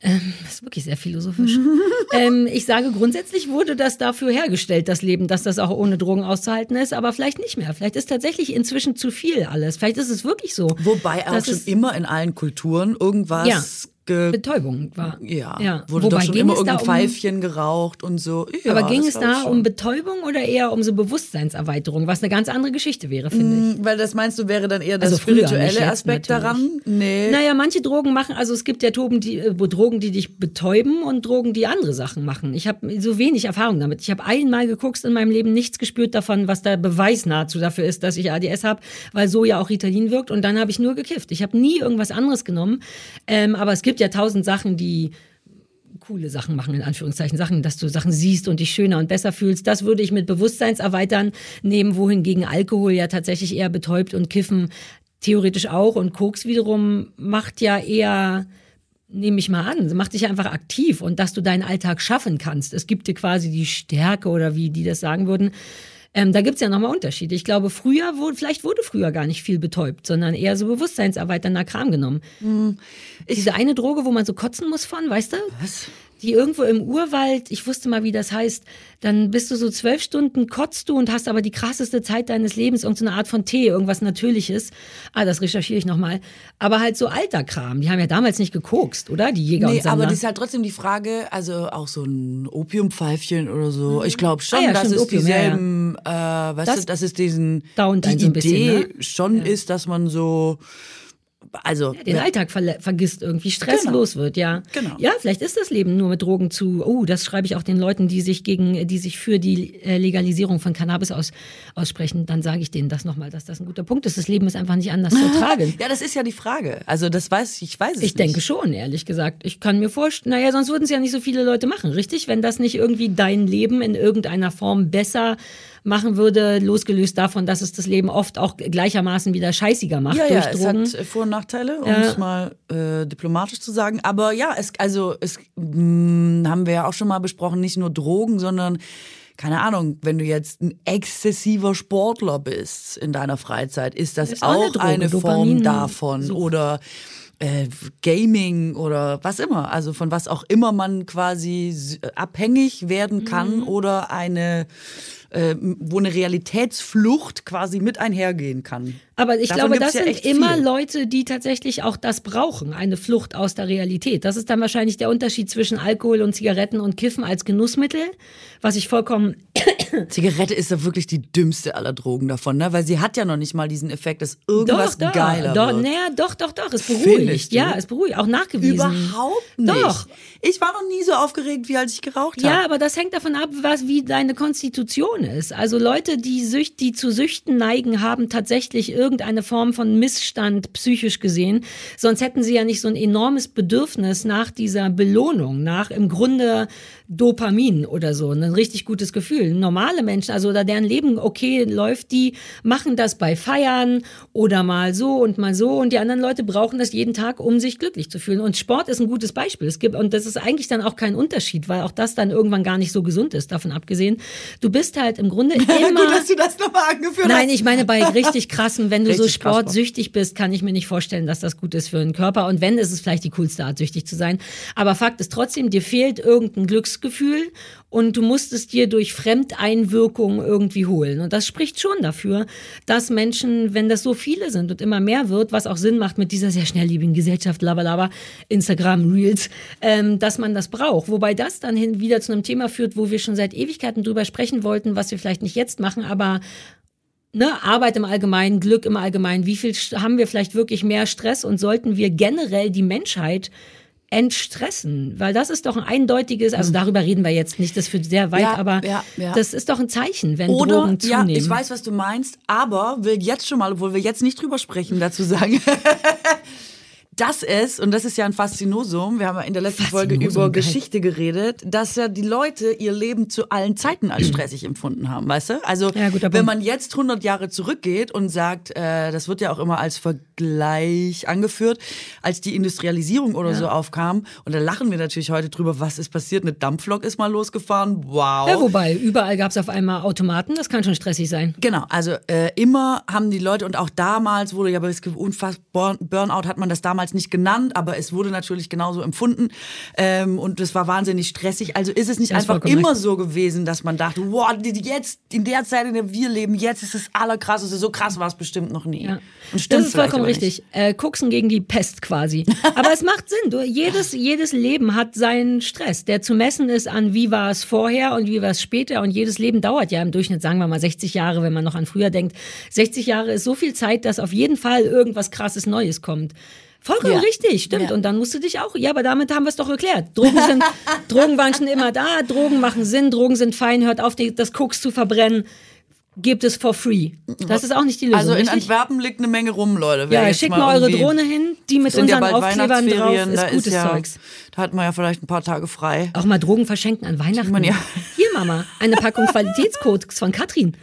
S2: Das ist wirklich sehr philosophisch. ähm, ich sage, grundsätzlich wurde das dafür hergestellt, das Leben, dass das auch ohne Drogen auszuhalten ist, aber vielleicht nicht mehr. Vielleicht ist tatsächlich inzwischen zu viel alles. Vielleicht ist es wirklich so.
S1: Wobei auch schon immer in allen Kulturen irgendwas
S2: Ja.
S1: Ge
S2: Betäubung war.
S1: ja, wurde
S2: Wobei
S1: doch schon
S2: ging
S1: immer irgendein
S2: um-
S1: Pfeifchen geraucht und so. Ja,
S2: aber ging es da um Betäubung oder eher um so Bewusstseinserweiterung, was eine ganz andere Geschichte wäre, finde ich.
S1: Mm, Weil das meinst du, wäre dann eher der
S2: Also
S1: spirituelle
S2: jetzt
S1: Aspekt
S2: natürlich.
S1: daran? Nee.
S2: Naja, manche Drogen machen, also es gibt ja Drogen, die, äh, Drogen, die dich betäuben und Drogen, die andere Sachen machen. Ich habe so wenig Erfahrung damit. Ich habe einmal geguckt in meinem Leben, nichts gespürt davon, was der Beweis nahezu dafür ist, dass ich ADS habe, weil so ja auch Ritalin wirkt und dann habe ich nur gekifft. Ich habe nie irgendwas anderes genommen, ähm, aber es gibt ja tausend Sachen, die coole Sachen machen, in Anführungszeichen, Sachen, dass du Sachen siehst und dich schöner und besser fühlst. Das würde ich mit Bewusstseinserweitern nehmen, wohingegen Alkohol ja tatsächlich eher betäubt und Kiffen theoretisch auch und Koks wiederum macht ja eher nehme ich mal an, macht dich einfach aktiv und dass du deinen Alltag schaffen kannst. Es gibt dir quasi die Stärke oder wie die das sagen würden. Ähm, da gibt's ja nochmal Unterschiede. Ich glaube, früher wurde, vielleicht wurde früher gar nicht viel betäubt, sondern eher so bewusstseinserweiternder Kram genommen. Diese eine Droge, wo man so kotzen muss von, weißt du?
S1: Was?
S2: Die irgendwo im Urwald, ich wusste mal, wie das heißt, dann bist du so zwölf Stunden, kotzt du und hast aber die krasseste Zeit deines Lebens, irgendeine Art von Tee, irgendwas Natürliches. Ah, das recherchiere ich nochmal. Aber halt so alter Kram. Die haben ja damals nicht gekokst, oder? Die Jäger
S1: Nee,
S2: und Sammler.
S1: aber das ist halt trotzdem die Frage, also auch so ein Opiumpfeifchen oder so. Ich glaube schon,
S2: Ah ja,
S1: dass
S2: stimmt,
S1: es
S2: Opium, ja, ja.
S1: dieselben, äh, weißt
S2: Das
S1: du, dass es diesen die
S2: ein bisschen,
S1: Idee
S2: ne?
S1: schon ist, dass man so also
S2: den Alltag verle- vergisst, irgendwie stresslos wird, ja.
S1: Genau.
S2: Ja, vielleicht ist das Leben nur mit Drogen zu. Oh, das schreibe ich auch den Leuten, die sich gegen, die sich für die äh, Legalisierung von Cannabis aus, aussprechen. Dann sage ich denen das nochmal, dass das ein guter Punkt ist. Das Leben ist einfach nicht anders zu ertragen.
S1: Ja, das ist ja die Frage. Also das weiß ich, weiß es
S2: Ich
S1: nicht.
S2: denke schon, ehrlich gesagt. Ich kann mir vorstellen, naja, sonst würden es ja nicht so viele Leute machen, richtig? Wenn das nicht irgendwie dein Leben in irgendeiner Form besser machen würde, losgelöst davon, dass es das Leben oft auch gleichermaßen wieder scheißiger macht
S1: Ja,
S2: durch
S1: ja, es
S2: Drogen.
S1: hat äh, Vor- und Nachteile, um es mal äh, diplomatisch zu sagen. Aber ja, es, also es mh, haben wir ja auch schon mal besprochen, nicht nur Drogen, sondern keine Ahnung, wenn du jetzt ein exzessiver Sportler bist in deiner Freizeit, ist das
S2: Ist auch eine Droge,
S1: eine Form
S2: Dopamin-
S1: davon.
S2: Sucht.
S1: Oder äh, Gaming oder was immer. Also von was auch immer man quasi abhängig werden kann
S2: Mhm.
S1: oder eine, äh, wo eine Realitätsflucht quasi mit einhergehen kann.
S2: Aber ich
S1: Davon
S2: glaube, das
S1: ja
S2: sind immer
S1: viel.
S2: Leute, die tatsächlich auch das brauchen, eine Flucht aus der Realität. Das ist dann wahrscheinlich der Unterschied zwischen Alkohol und Zigaretten und Kiffen als Genussmittel, was ich vollkommen
S1: Zigarette ist ja wirklich die dümmste aller Drogen davon, ne? Weil sie hat ja noch nicht mal diesen Effekt, dass irgendwas
S2: doch, doch,
S1: geiler
S2: doch,
S1: wird.
S2: naja, doch, doch, doch, es beruhigt. Ja, es beruhigt, auch nachgewiesen.
S1: Überhaupt nicht.
S2: Doch.
S1: Ich war noch nie so aufgeregt, wie als ich geraucht
S2: Ja,
S1: habe.
S2: aber das hängt davon ab, was wie deine Konstitution ist. Also Leute, die Sücht, die zu Süchten neigen, haben tatsächlich irgendeine Form von Missstand psychisch gesehen. Sonst hätten sie ja nicht so ein enormes Bedürfnis nach dieser Belohnung, nach im Grunde Dopamin oder so, ein richtig gutes Gefühl. Normale Menschen, also oder deren Leben okay läuft, die machen das bei Feiern oder mal so und mal so und die anderen Leute brauchen das jeden Tag, um sich glücklich zu fühlen. Und Sport ist ein gutes Beispiel. Es gibt und das ist eigentlich dann auch kein Unterschied, weil auch das dann irgendwann gar nicht so gesund ist. Davon abgesehen, du bist halt im Grunde immer
S1: Gut, dass du das nochmal angeführt
S2: Nein,
S1: hast.
S2: ich meine bei richtig krassen, wenn du so
S1: Richtig krass,
S2: sportsüchtig bist, kann ich mir nicht vorstellen, dass das gut ist für den Körper. Und wenn, ist es vielleicht die coolste Art, süchtig zu sein. Aber Fakt ist trotzdem, dir fehlt irgendein Glücksgefühl und du musst es dir durch Fremdeinwirkung irgendwie holen. Und das spricht schon dafür, dass Menschen, wenn das so viele sind und immer mehr wird, was auch Sinn macht mit dieser sehr schnelllebigen Gesellschaft, labalaba, Instagram Reels, ähm, dass man das braucht. Wobei das dann hin wieder zu einem Thema führt, wo wir schon seit Ewigkeiten drüber sprechen wollten, was wir vielleicht nicht jetzt machen, aber ne, Arbeit im Allgemeinen, Glück im Allgemeinen, wie viel haben wir vielleicht wirklich mehr Stress und sollten wir generell die Menschheit entstressen? Weil das ist doch ein eindeutiges, also darüber reden wir jetzt nicht, das führt sehr weit,
S1: Ja,
S2: aber
S1: ja, ja.
S2: das ist doch ein Zeichen, wenn
S1: Oder,
S2: Drogen
S1: ja,
S2: zunehmen.
S1: ich weiß, was du meinst, aber will jetzt schon mal, obwohl wir jetzt nicht drüber sprechen, dazu sagen, dass es, und das ist ja ein Faszinosum, wir haben ja in der letzten Folge über. Geschichte geredet, dass ja die Leute ihr Leben zu allen Zeiten als stressig empfunden haben, weißt du? Also,
S2: Ja,
S1: wenn man jetzt 100 Jahre zurückgeht und sagt, äh, das wird ja auch immer als Vergleich angeführt, als die Industrialisierung oder so aufkam, und da lachen wir natürlich heute drüber, was ist passiert, eine Dampflok ist mal losgefahren, wow.
S2: ja, wobei, überall gab es auf einmal Automaten, das kann schon stressig sein.
S1: Genau, also äh, immer haben die Leute und auch damals wurde ja bei unfassbar Burn- Burnout hat man das damals nicht genannt, aber es wurde natürlich genauso empfunden ähm, und es war wahnsinnig stressig. Also ist es nicht
S2: Das
S1: einfach immer
S2: recht.
S1: so gewesen, dass man dachte, wow, jetzt in der Zeit, in der wir leben, jetzt ist es allerkrasseste. So krass war es bestimmt noch nie.
S2: Ja. Das ist vollkommen richtig. Äh, Kuxen gegen die Pest quasi. Aber es macht Sinn. Du, jedes, jedes Leben hat seinen Stress, der zu messen ist an, wie war es vorher und wie war es später. Und jedes Leben dauert ja im Durchschnitt, sagen wir mal, 60 Jahre, wenn man noch an früher denkt. 60 Jahre ist so viel Zeit, dass auf jeden Fall irgendwas krasses Neues kommt. Vollkommen
S1: Ja.
S2: richtig, stimmt.
S1: Ja.
S2: Und dann musst du dich auch, ja, aber damit haben wir es doch geklärt. Drogen sind, Drogen waren schon immer da, Drogen machen Sinn, Drogen sind fein, hört auf, das Koks zu verbrennen. Gibt es for free. Das ist auch nicht die Lösung.
S1: Also in
S2: richtig?
S1: Antwerpen liegt eine Menge rum, Leute. Wer
S2: Ja, schickt
S1: mal
S2: mal eure Drohne hin, die mit
S1: ja
S2: unseren
S1: bald
S2: Aufklebern drauf ist
S1: da
S2: gutes
S1: ja,
S2: Zeugs.
S1: Da hat man ja vielleicht ein paar Tage frei.
S2: Auch mal Drogen verschenken an Weihnachten.
S1: man ja.
S2: Hier, Mama, eine Packung Qualitätscodes von Katrin.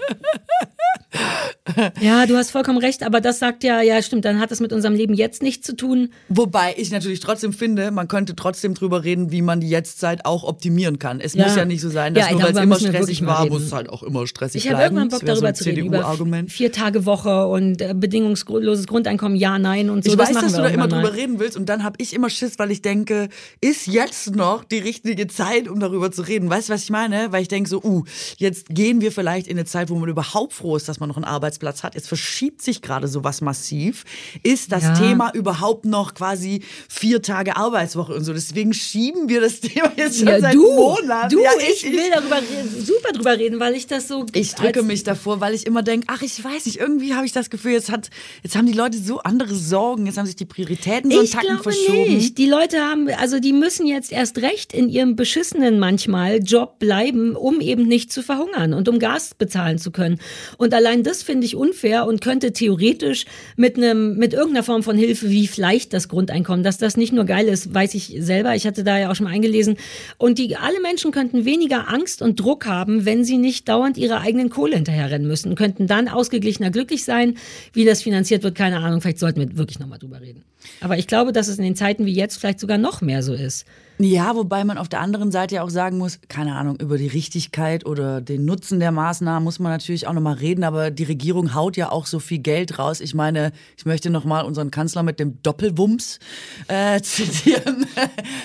S2: Ja, du hast vollkommen recht, aber das sagt ja, ja, stimmt, dann hat es mit unserem Leben jetzt nichts zu tun.
S1: Wobei ich natürlich trotzdem finde, man könnte trotzdem drüber reden, wie man die Jetztzeit auch optimieren kann. Es
S2: Ja.
S1: muss ja nicht so sein, dass
S2: Ja,
S1: nur weil es immer stressig war, muss es halt auch immer stressig
S2: Ich habe
S1: bleiben.
S2: irgendwann Bock
S1: So
S2: darüber
S1: ein
S2: zu reden, über vier Tage Woche und äh, bedingungsloses Grundeinkommen, ja, nein und so.
S1: Ich
S2: das
S1: weiß, dass du da immer drüber
S2: mal.
S1: reden willst und dann habe ich immer Schiss, weil ich denke, ist jetzt noch die richtige Zeit, um darüber zu reden? Weißt du, was ich meine? Weil ich denke so, uh, jetzt gehen wir vielleicht in eine Zeit, wo man überhaupt froh ist, dass man noch einen Arbeitsplatz hat. Jetzt verschiebt sich gerade sowas massiv. Ist das
S2: Ja.
S1: Thema überhaupt noch quasi vier Tage Arbeitswoche und so? Deswegen schieben wir das Thema jetzt schon
S2: Ja,
S1: seit
S2: du,
S1: Monaten.
S2: du,
S1: ja,
S2: ich, will darüber super drüber reden, weil ich das so.
S1: ich drücke mich davor, weil ich immer denke, ach, ich weiß nicht, irgendwie habe ich das Gefühl, jetzt, hat, jetzt haben die Leute so andere Sorgen, jetzt haben sich die Prioritäten so
S2: Ich
S1: Tacken
S2: glaube
S1: verschoben.
S2: nicht. Die Leute haben, also die müssen jetzt erst recht in ihrem beschissenen manchmal Job bleiben, um eben nicht zu verhungern und um Gas bezahlen zu können. Und allein das finde ich unfair und könnte theoretisch mit einem, mit irgendeiner Form von Hilfe, wie vielleicht das Grundeinkommen, dass das nicht nur geil ist, weiß ich selber. Ich hatte da ja auch schon mal eingelesen. Und die, alle Menschen könnten weniger Angst und Druck haben, wenn sie nicht dauernd ihrer eigenen Kohle hinterherrennen müssen, könnten dann ausgeglichener glücklich sein. Wie das finanziert wird, keine Ahnung. Vielleicht sollten wir wirklich nochmal drüber reden. Aber ich glaube, dass es in den Zeiten wie jetzt vielleicht sogar noch mehr so ist.
S1: Ja, wobei man auf der anderen Seite ja auch sagen muss, keine Ahnung, über die Richtigkeit oder den Nutzen der Maßnahmen muss man natürlich auch nochmal reden, aber die Regierung haut ja auch so viel Geld raus. Ich meine, ich möchte nochmal unseren Kanzler mit dem Doppelwumms äh, zitieren.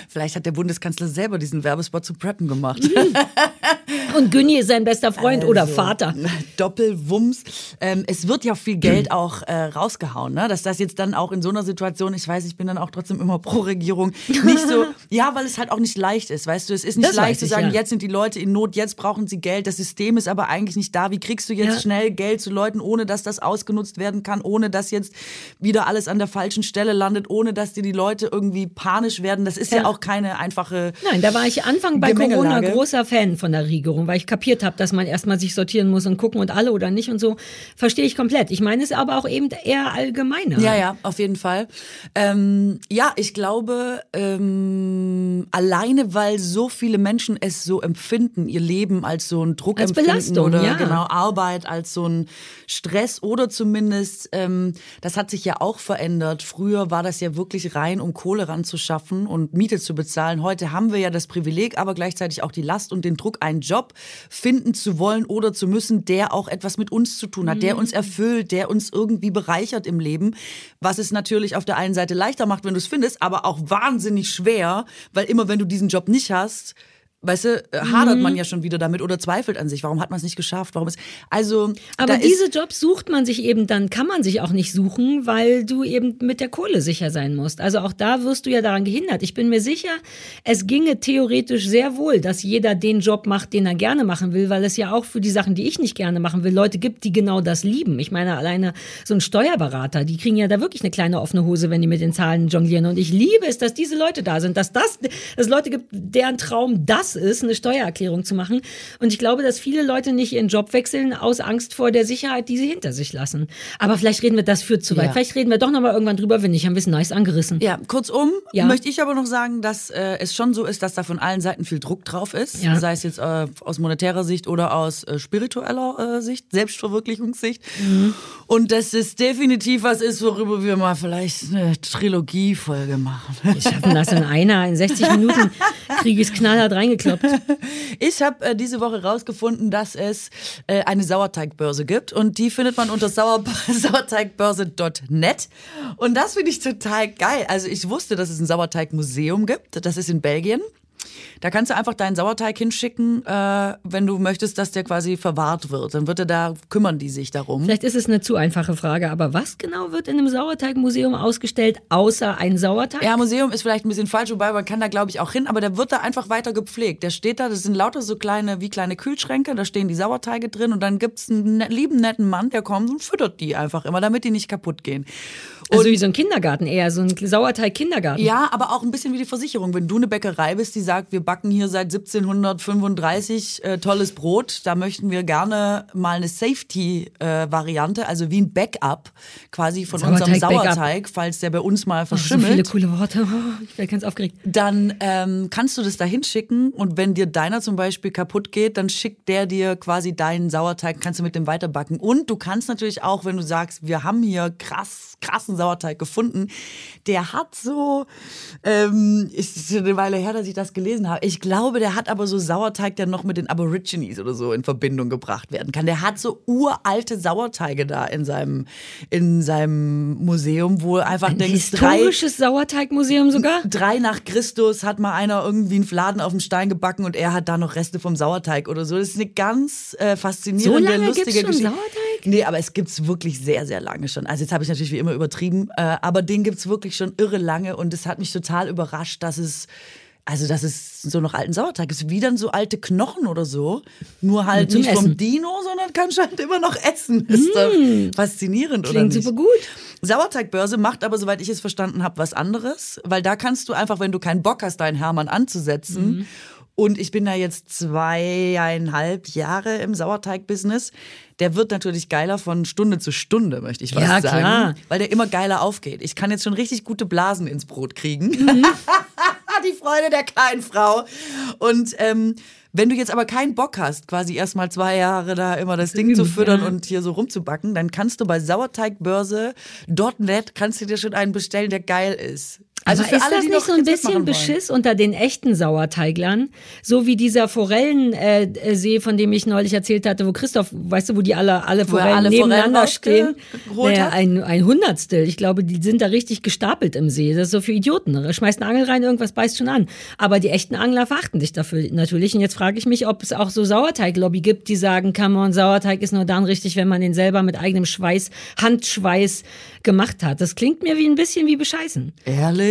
S1: Vielleicht hat der Bundeskanzler selber diesen Werbespot zu Preppen gemacht.
S2: Und Günni ist sein bester Freund oder Vater.
S1: Doppelwumms. Ähm, es wird ja viel Geld auch äh, rausgehauen, ne? Dass das jetzt dann auch in so einer Situation, ich weiß, ich bin dann auch trotzdem immer pro Regierung, nicht so, ja, weil es halt auch nicht leicht ist, weißt du, es ist nicht
S2: Das
S1: leicht zu
S2: ich,
S1: sagen,
S2: ja.
S1: jetzt sind die Leute in Not, jetzt brauchen sie Geld, das System ist aber eigentlich nicht da, wie kriegst du jetzt
S2: Ja.
S1: schnell Geld zu Leuten, ohne dass das ausgenutzt werden kann, ohne dass jetzt wieder alles an der falschen Stelle landet, ohne dass dir die Leute irgendwie panisch werden, das ist ja,
S2: Ja.
S1: auch keine einfache
S2: Nein, da war ich Anfang bei. Corona großer Fan von der Regierung, weil ich kapiert habe, dass man erstmal sich sortieren muss und gucken und alle oder nicht und so. Verstehe ich komplett. Ich meine es aber auch eben eher allgemeiner.
S1: Ja, ja, auf jeden Fall. Ähm, ja, ich glaube, ähm, alleine weil so viele Menschen es so empfinden, ihr Leben als so ein Druck
S2: Als Belastung,
S1: oder
S2: ja.
S1: genau Arbeit als so ein Stress oder zumindest, ähm, das hat sich ja auch verändert. Früher war das ja wirklich rein, um Kohle ranzuschaffen und Miete zu bezahlen. Heute haben wir ja das Privileg, aber gleichzeitig auch die Last und den Druck, einen Job finden zu wollen oder zu müssen, der auch etwas mit uns zu tun hat, der
S2: Mhm.
S1: uns erfüllt, der uns irgendwie bereichert im Leben. Was es natürlich auf der einen Seite leichter macht, wenn du es findest, aber auch wahnsinnig schwer, weil immer wenn du diesen Job nicht hast, Weißt du, äh, hadert
S2: Mhm.
S1: man ja schon wieder damit oder zweifelt an sich. Warum hat man es nicht geschafft? Warum ist also?
S2: Aber diese Jobs sucht man sich eben, dann kann man sich auch nicht suchen, weil du eben mit der Kohle sicher sein musst. Also auch da wirst du ja daran gehindert. Ich bin mir sicher, es ginge theoretisch sehr wohl, dass jeder den Job macht, den er gerne machen will, weil es ja auch für die Sachen, die ich nicht gerne machen will, Leute gibt, die genau das lieben. Ich meine, alleine so ein Steuerberater, die kriegen ja da wirklich eine kleine offene Hose, wenn die mit den Zahlen jonglieren. Und ich liebe es, dass diese Leute da sind, dass das, dass es Leute gibt, deren Traum das ist, eine Steuererklärung zu machen. Und ich glaube, dass viele Leute nicht ihren Job wechseln aus Angst vor der Sicherheit, die sie hinter sich lassen. Aber vielleicht reden wir, das führt zu weit.
S1: Ja.
S2: Vielleicht reden wir doch nochmal irgendwann drüber, wenn nicht, haben wir es nice angerissen.
S1: ja, kurzum
S2: Ja.
S1: möchte ich aber noch sagen, dass äh, es schon so ist, dass da von allen Seiten viel Druck drauf ist.
S2: Ja.
S1: Sei es jetzt äh, aus monetärer Sicht oder aus äh, spiritueller äh, Sicht, Selbstverwirklichungssicht.
S2: Mhm.
S1: Und dass es definitiv was ist, worüber wir mal vielleicht eine Trilogiefolge machen.
S2: Wir schaffen das in einer, in 60 Minuten kriege ich es knallhart reingekloppt.
S1: Ich habe äh, diese Woche rausgefunden, dass es äh, eine Sauerteigbörse gibt und die findet man unter Sauer sauerteigbörse.net und das finde ich total geil. Also ich wusste, dass es ein Sauerteigmuseum gibt, das ist in Belgien. Da kannst du einfach deinen Sauerteig hinschicken, äh, wenn du möchtest, dass der quasi verwahrt wird. Dann wird er da, kümmern die sich darum.
S2: Vielleicht ist es eine zu einfache Frage, aber was genau wird in einem Sauerteigmuseum ausgestellt, außer ein Sauerteig?
S1: Ja, Museum ist vielleicht ein bisschen falsch, wobei man kann da glaube ich auch hin, aber der wird da einfach weiter gepflegt. Der steht da, das sind lauter so kleine, wie kleine Kühlschränke, da stehen die Sauerteige drin und dann gibt's einen ne- lieben, netten Mann, der kommt und füttert die einfach immer, damit die nicht kaputt gehen.
S2: also wie so ein Kindergarten eher, so ein Sauerteig-Kindergarten.
S1: Ja, aber auch ein bisschen wie die Versicherung. Wenn du eine Bäckerei bist, die sagt, wir backen hier seit 1735 äh, tolles Brot. Da möchten wir gerne mal eine Safety-Variante, also wie ein Backup quasi von unserem
S2: Sauerteig, Backup.
S1: Sauerteig, falls der bei uns mal
S2: so
S1: verschimmelt.
S2: viele coole Worte. Oh, ich werde ganz aufgeregt.
S1: dann ähm, kannst du das da hinschicken und wenn dir deiner zum Beispiel kaputt geht, dann schickt der dir quasi deinen Sauerteig, kannst du mit dem weiterbacken. Und du kannst natürlich auch, wenn du sagst, wir haben hier krass, krassen Sauerteig gefunden, der hat so, ähm, ist eine Weile her, dass ich das gelesen habe. Ich glaube, der hat aber so Sauerteig, der noch mit den Aborigines oder so in Verbindung gebracht werden kann. Der hat so uralte Sauerteige da in seinem, in seinem Museum, wo einfach
S2: Ein
S1: denkst, drei,
S2: historisches Sauerteigmuseum sogar?
S1: drei nach Christus hat mal einer irgendwie einen Fladen auf dem Stein gebacken und er hat da noch Reste vom Sauerteig oder so. Das ist eine ganz äh, faszinierende,
S2: So lange
S1: lustige
S2: gibt's schon
S1: Geschichte.
S2: Sauerteig?
S1: Nee, aber es gibt's wirklich sehr, sehr lange schon. Also jetzt habe ich natürlich wie immer übertrieben, äh, aber den gibt's wirklich schon irre lange und es hat mich total überrascht, dass es also dass es so noch alten Sauerteig ist, wie dann so alte Knochen oder so, nur halt nicht vom
S2: Essen.
S1: Dino, sondern kann schon immer noch essen. Ist doch faszinierend, oder
S2: Klingt super gut.
S1: Sauerteigbörse macht aber, soweit ich es verstanden habe, was anderes, weil da kannst du einfach, wenn du keinen Bock hast, deinen Hermann anzusetzen.
S2: Mhm.
S1: Und ich bin da jetzt zweieinhalb Jahre im Sauerteig-Business. Der wird natürlich geiler von Stunde zu Stunde, möchte ich fast
S2: Ja,
S1: sagen.
S2: klar.
S1: Weil der immer geiler aufgeht. Ich kann jetzt schon richtig gute Blasen ins Brot kriegen.
S2: Mhm.
S1: Die Freude der kleinen Frau. Und ähm, wenn du jetzt aber keinen Bock hast, quasi erstmal zwei Jahre da immer das Ding zu füttern
S2: ja.
S1: und hier so rumzubacken, dann kannst du bei sauerteigbörse.net kannst du dir schon einen bestellen, der geil ist. Also
S2: Aber
S1: für
S2: ist
S1: alle,
S2: das nicht so ein bisschen. Beschiss unter den echten Sauerteiglern? So wie dieser Forellensee, äh, See, von dem ich neulich erzählt hatte, wo Christoph, weißt du, wo die alle, alle Forellen
S1: alle
S2: nebeneinander
S1: Forellen
S2: stehen? Naja, ein, ein Hundertstel. Ich glaube, die sind da richtig gestapelt im See. Das ist so für Idioten. Da schmeißt eine Angel rein, irgendwas beißt schon an. Aber die echten Angler verachten dich dafür natürlich. Und jetzt frage ich mich, ob es auch so Sauerteiglobby gibt, die sagen, come on, Sauerteig ist nur dann richtig, wenn man den selber mit eigenem Schweiß, Handschweiß gemacht hat. Das klingt mir wie ein bisschen wie bescheißen.
S1: Ehrlich?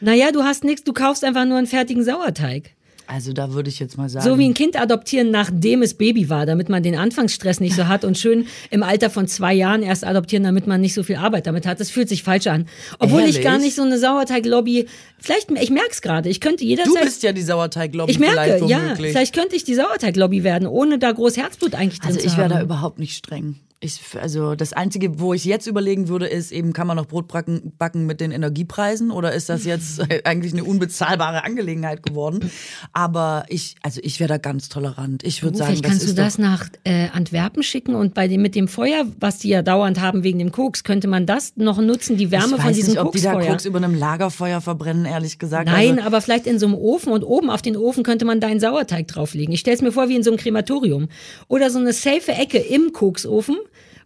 S2: Naja, du hast nichts, du kaufst einfach nur einen fertigen Sauerteig.
S1: Also da würde ich jetzt mal sagen.
S2: So wie ein Kind adoptieren, nachdem es Baby war, damit man den Anfangsstress nicht so hat und schön im Alter von zwei Jahren erst adoptieren, damit man nicht so viel Arbeit damit hat. Das fühlt sich falsch an. Obwohl ich
S1: Ehrlich?
S2: gar nicht so eine Sauerteiglobby, vielleicht, ich merke es gerade, ich könnte
S1: du
S2: jederzeit...
S1: bist ja die Sauerteiglobby
S2: ich merke,
S1: vielleicht
S2: ja, vielleicht könnte ich die Sauerteiglobby werden, ohne da groß Herzblut eigentlich drin
S1: Also
S2: zu
S1: ich wäre
S2: haben.
S1: da überhaupt nicht streng. Ich, also das Einzige, wo ich jetzt überlegen würde, ist eben, kann man noch Brot backen, backen mit den Energiepreisen oder ist das jetzt eigentlich eine unbezahlbare Angelegenheit geworden? Aber ich, also ich wäre da ganz tolerant. Ich würde sagen,
S2: vielleicht kannst du das nach äh, Antwerpen schicken und bei dem mit dem Feuer, was die ja dauernd haben wegen dem Koks, könnte man das noch nutzen, die Wärme von diesem
S1: nicht, ob die da
S2: Koksfeuer.
S1: Koks über einem Lagerfeuer verbrennen, ehrlich gesagt.
S2: Nein,
S1: Also,
S2: aber vielleicht in so einem Ofen und oben auf den Ofen könnte man deinen Sauerteig drauflegen. Ich stelle es mir vor wie in so einem Krematorium. Oder so eine safe Ecke im Koksofen,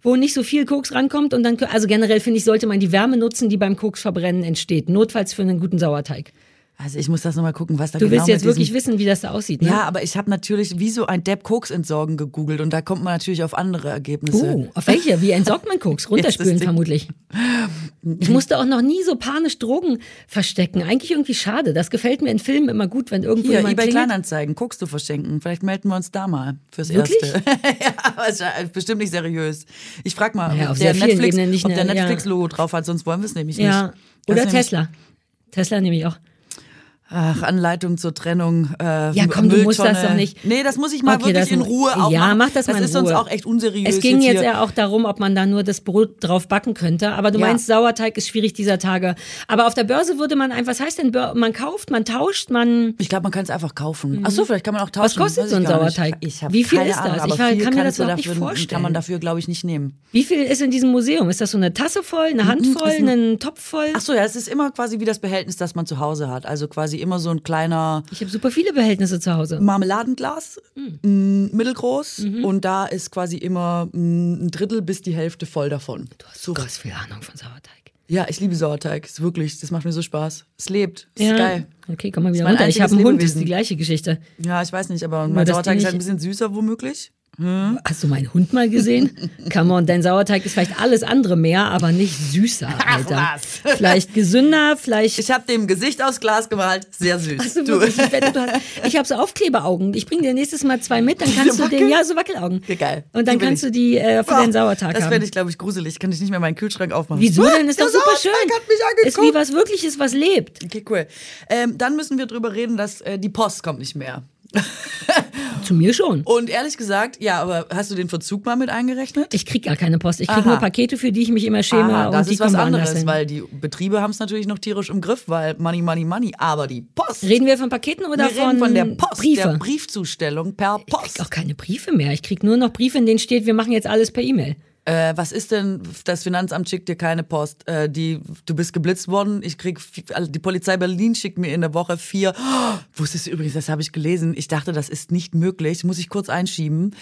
S2: wo nicht so viel Koks rankommt und dann, also generell finde ich, sollte man die Wärme nutzen, die beim Koksverbrennen entsteht. Notfalls für einen guten Sauerteig.
S1: Also ich muss das nochmal gucken, was da
S2: Du
S1: genau
S2: willst jetzt wirklich wissen, wie das da aussieht, ne?
S1: Ja, aber ich habe natürlich wie so ein Depp Koks entsorgen gegoogelt und da kommt man natürlich auf andere Ergebnisse.
S2: Oh, auf welche? Wie entsorgt man Koks? Runterspülen vermutlich. Ich musste auch noch nie so panisch Drogen verstecken. Eigentlich irgendwie schade. Das gefällt mir in Filmen immer gut, wenn irgendwo
S1: Hier,
S2: jemand
S1: eBay
S2: klingelt.
S1: Kleinanzeigen, guckst du verschenken. Vielleicht melden wir uns da mal fürs
S2: Wirklich?
S1: Erste. ja, aber es ist bestimmt nicht seriös. Ich frag mal,
S2: Ja,
S1: ob der Netflix,
S2: nicht,
S1: ob der
S2: ne, ja.
S1: Netflix-Logo drauf hat, sonst wollen wir es nämlich
S2: Ja.
S1: nicht.
S2: Oder Tesla. Tesla nehme ich auch.
S1: Ach, Anleitung zur Trennung. Äh,
S2: Ja, komm, du musst
S1: Mülltonne.
S2: das doch nicht.
S1: Nee, das muss ich mal
S2: Okay,
S1: wirklich
S2: das
S1: in Ruhe auch
S2: Ja,
S1: machen.
S2: mach das mal in
S1: ist sonst
S2: Ruhe.
S1: auch echt unseriös.
S2: Es ging jetzt
S1: hier.
S2: ja auch darum, ob man da nur das Brot drauf backen könnte. Aber du
S1: Ja.
S2: meinst, Sauerteig ist schwierig dieser Tage. Aber auf der Börse würde man einfach, was heißt denn, man kauft, man tauscht, man.
S1: Ich glaube, man kann es einfach kaufen. Ach so, vielleicht kann man auch tauschen.
S2: Was kostet so ein
S1: gar nicht.
S2: Sauerteig?
S1: Ich
S2: Wie viel ist das?
S1: Ahnung,
S2: Ich
S1: viel
S2: kann mir das überhaupt nicht
S1: dafür, Kann
S2: vorstellen.
S1: man dafür, glaube ich, nicht nehmen.
S2: Wie viel ist in diesem Museum? Ist das so eine Tasse voll, eine Hand voll, einen Topf voll?
S1: Ach so, ja, es ist immer quasi wie das Behältnis, das man zu Hause hat. Also quasi immer so ein kleiner
S2: Ich habe super viele Behältnisse zu Hause.
S1: Marmeladenglas,
S2: Hm.
S1: m, mittelgroß.
S2: Mhm.
S1: Und da ist quasi immer m, ein Drittel bis die Hälfte voll davon.
S2: Du hast so krass viel Ahnung von Sauerteig.
S1: Ja, ich liebe Sauerteig. Ist wirklich, das macht mir so Spaß. Es lebt. Ist geil.
S2: Okay, komm mal wieder runter. Ich habe einen Hund, das ist die gleiche Geschichte.
S1: Ja, ich weiß nicht, aber mein Sauerteig ist halt ein bisschen süßer womöglich.
S2: Hm? Hast du meinen Hund mal gesehen? Come on, dein Sauerteig ist vielleicht alles andere mehr, aber nicht süßer, Alter.
S1: was?
S2: Vielleicht gesünder, vielleicht.
S1: Ich habe dem Gesicht aus Glas gemalt. Sehr süß.
S2: Hast du ich wette, du hast, ich habe so Aufkleberaugen. Ich bringe dir nächstes Mal zwei mit, dann kannst du den, ja, so Wackelaugen.
S1: Ja, geil.
S2: Und dann kannst
S1: ich.
S2: du die äh, für
S1: Boah,
S2: deinen Sauertag
S1: Das
S2: haben.
S1: fände ich, glaube ich, gruselig. Kann ich nicht mehr meinen Kühlschrank aufmachen.
S2: Wieso denn? Ist
S1: der
S2: doch super
S1: Sauerteig
S2: schön.
S1: hat mich
S2: Ist wie
S1: angeguckt.
S2: was Wirkliches, was lebt.
S1: Okay, cool. Ähm, dann müssen wir drüber reden, dass äh, die Post kommt nicht mehr.
S2: Zu mir schon.
S1: Und ehrlich gesagt, ja, aber hast du den Verzug mal mit eingerechnet?
S2: Ich krieg gar keine Post. Ich krieg
S1: Aha.
S2: nur Pakete, für die ich mich immer schäme
S1: Aha, das
S2: und die
S1: ist was anderes, weil die Betriebe haben es natürlich noch tierisch im Griff, weil Money, Money, Money. Aber die Post.
S2: Reden wir von Paketen oder
S1: wir
S2: von,
S1: von der Post,
S2: Briefe?
S1: der Briefzustellung per
S2: ich krieg
S1: Post.
S2: auch keine Briefe mehr. Ich krieg nur noch Briefe, in denen steht, wir machen jetzt alles per E-Mail.
S1: Äh, was ist denn, das Finanzamt schickt dir keine Post. Äh, die, du bist geblitzt worden. Ich krieg, also die Polizei Berlin schickt mir in der Woche vier. Oh, wusstest du übrigens, das habe ich gelesen. Ich dachte, das ist nicht möglich. Muss ich kurz einschieben.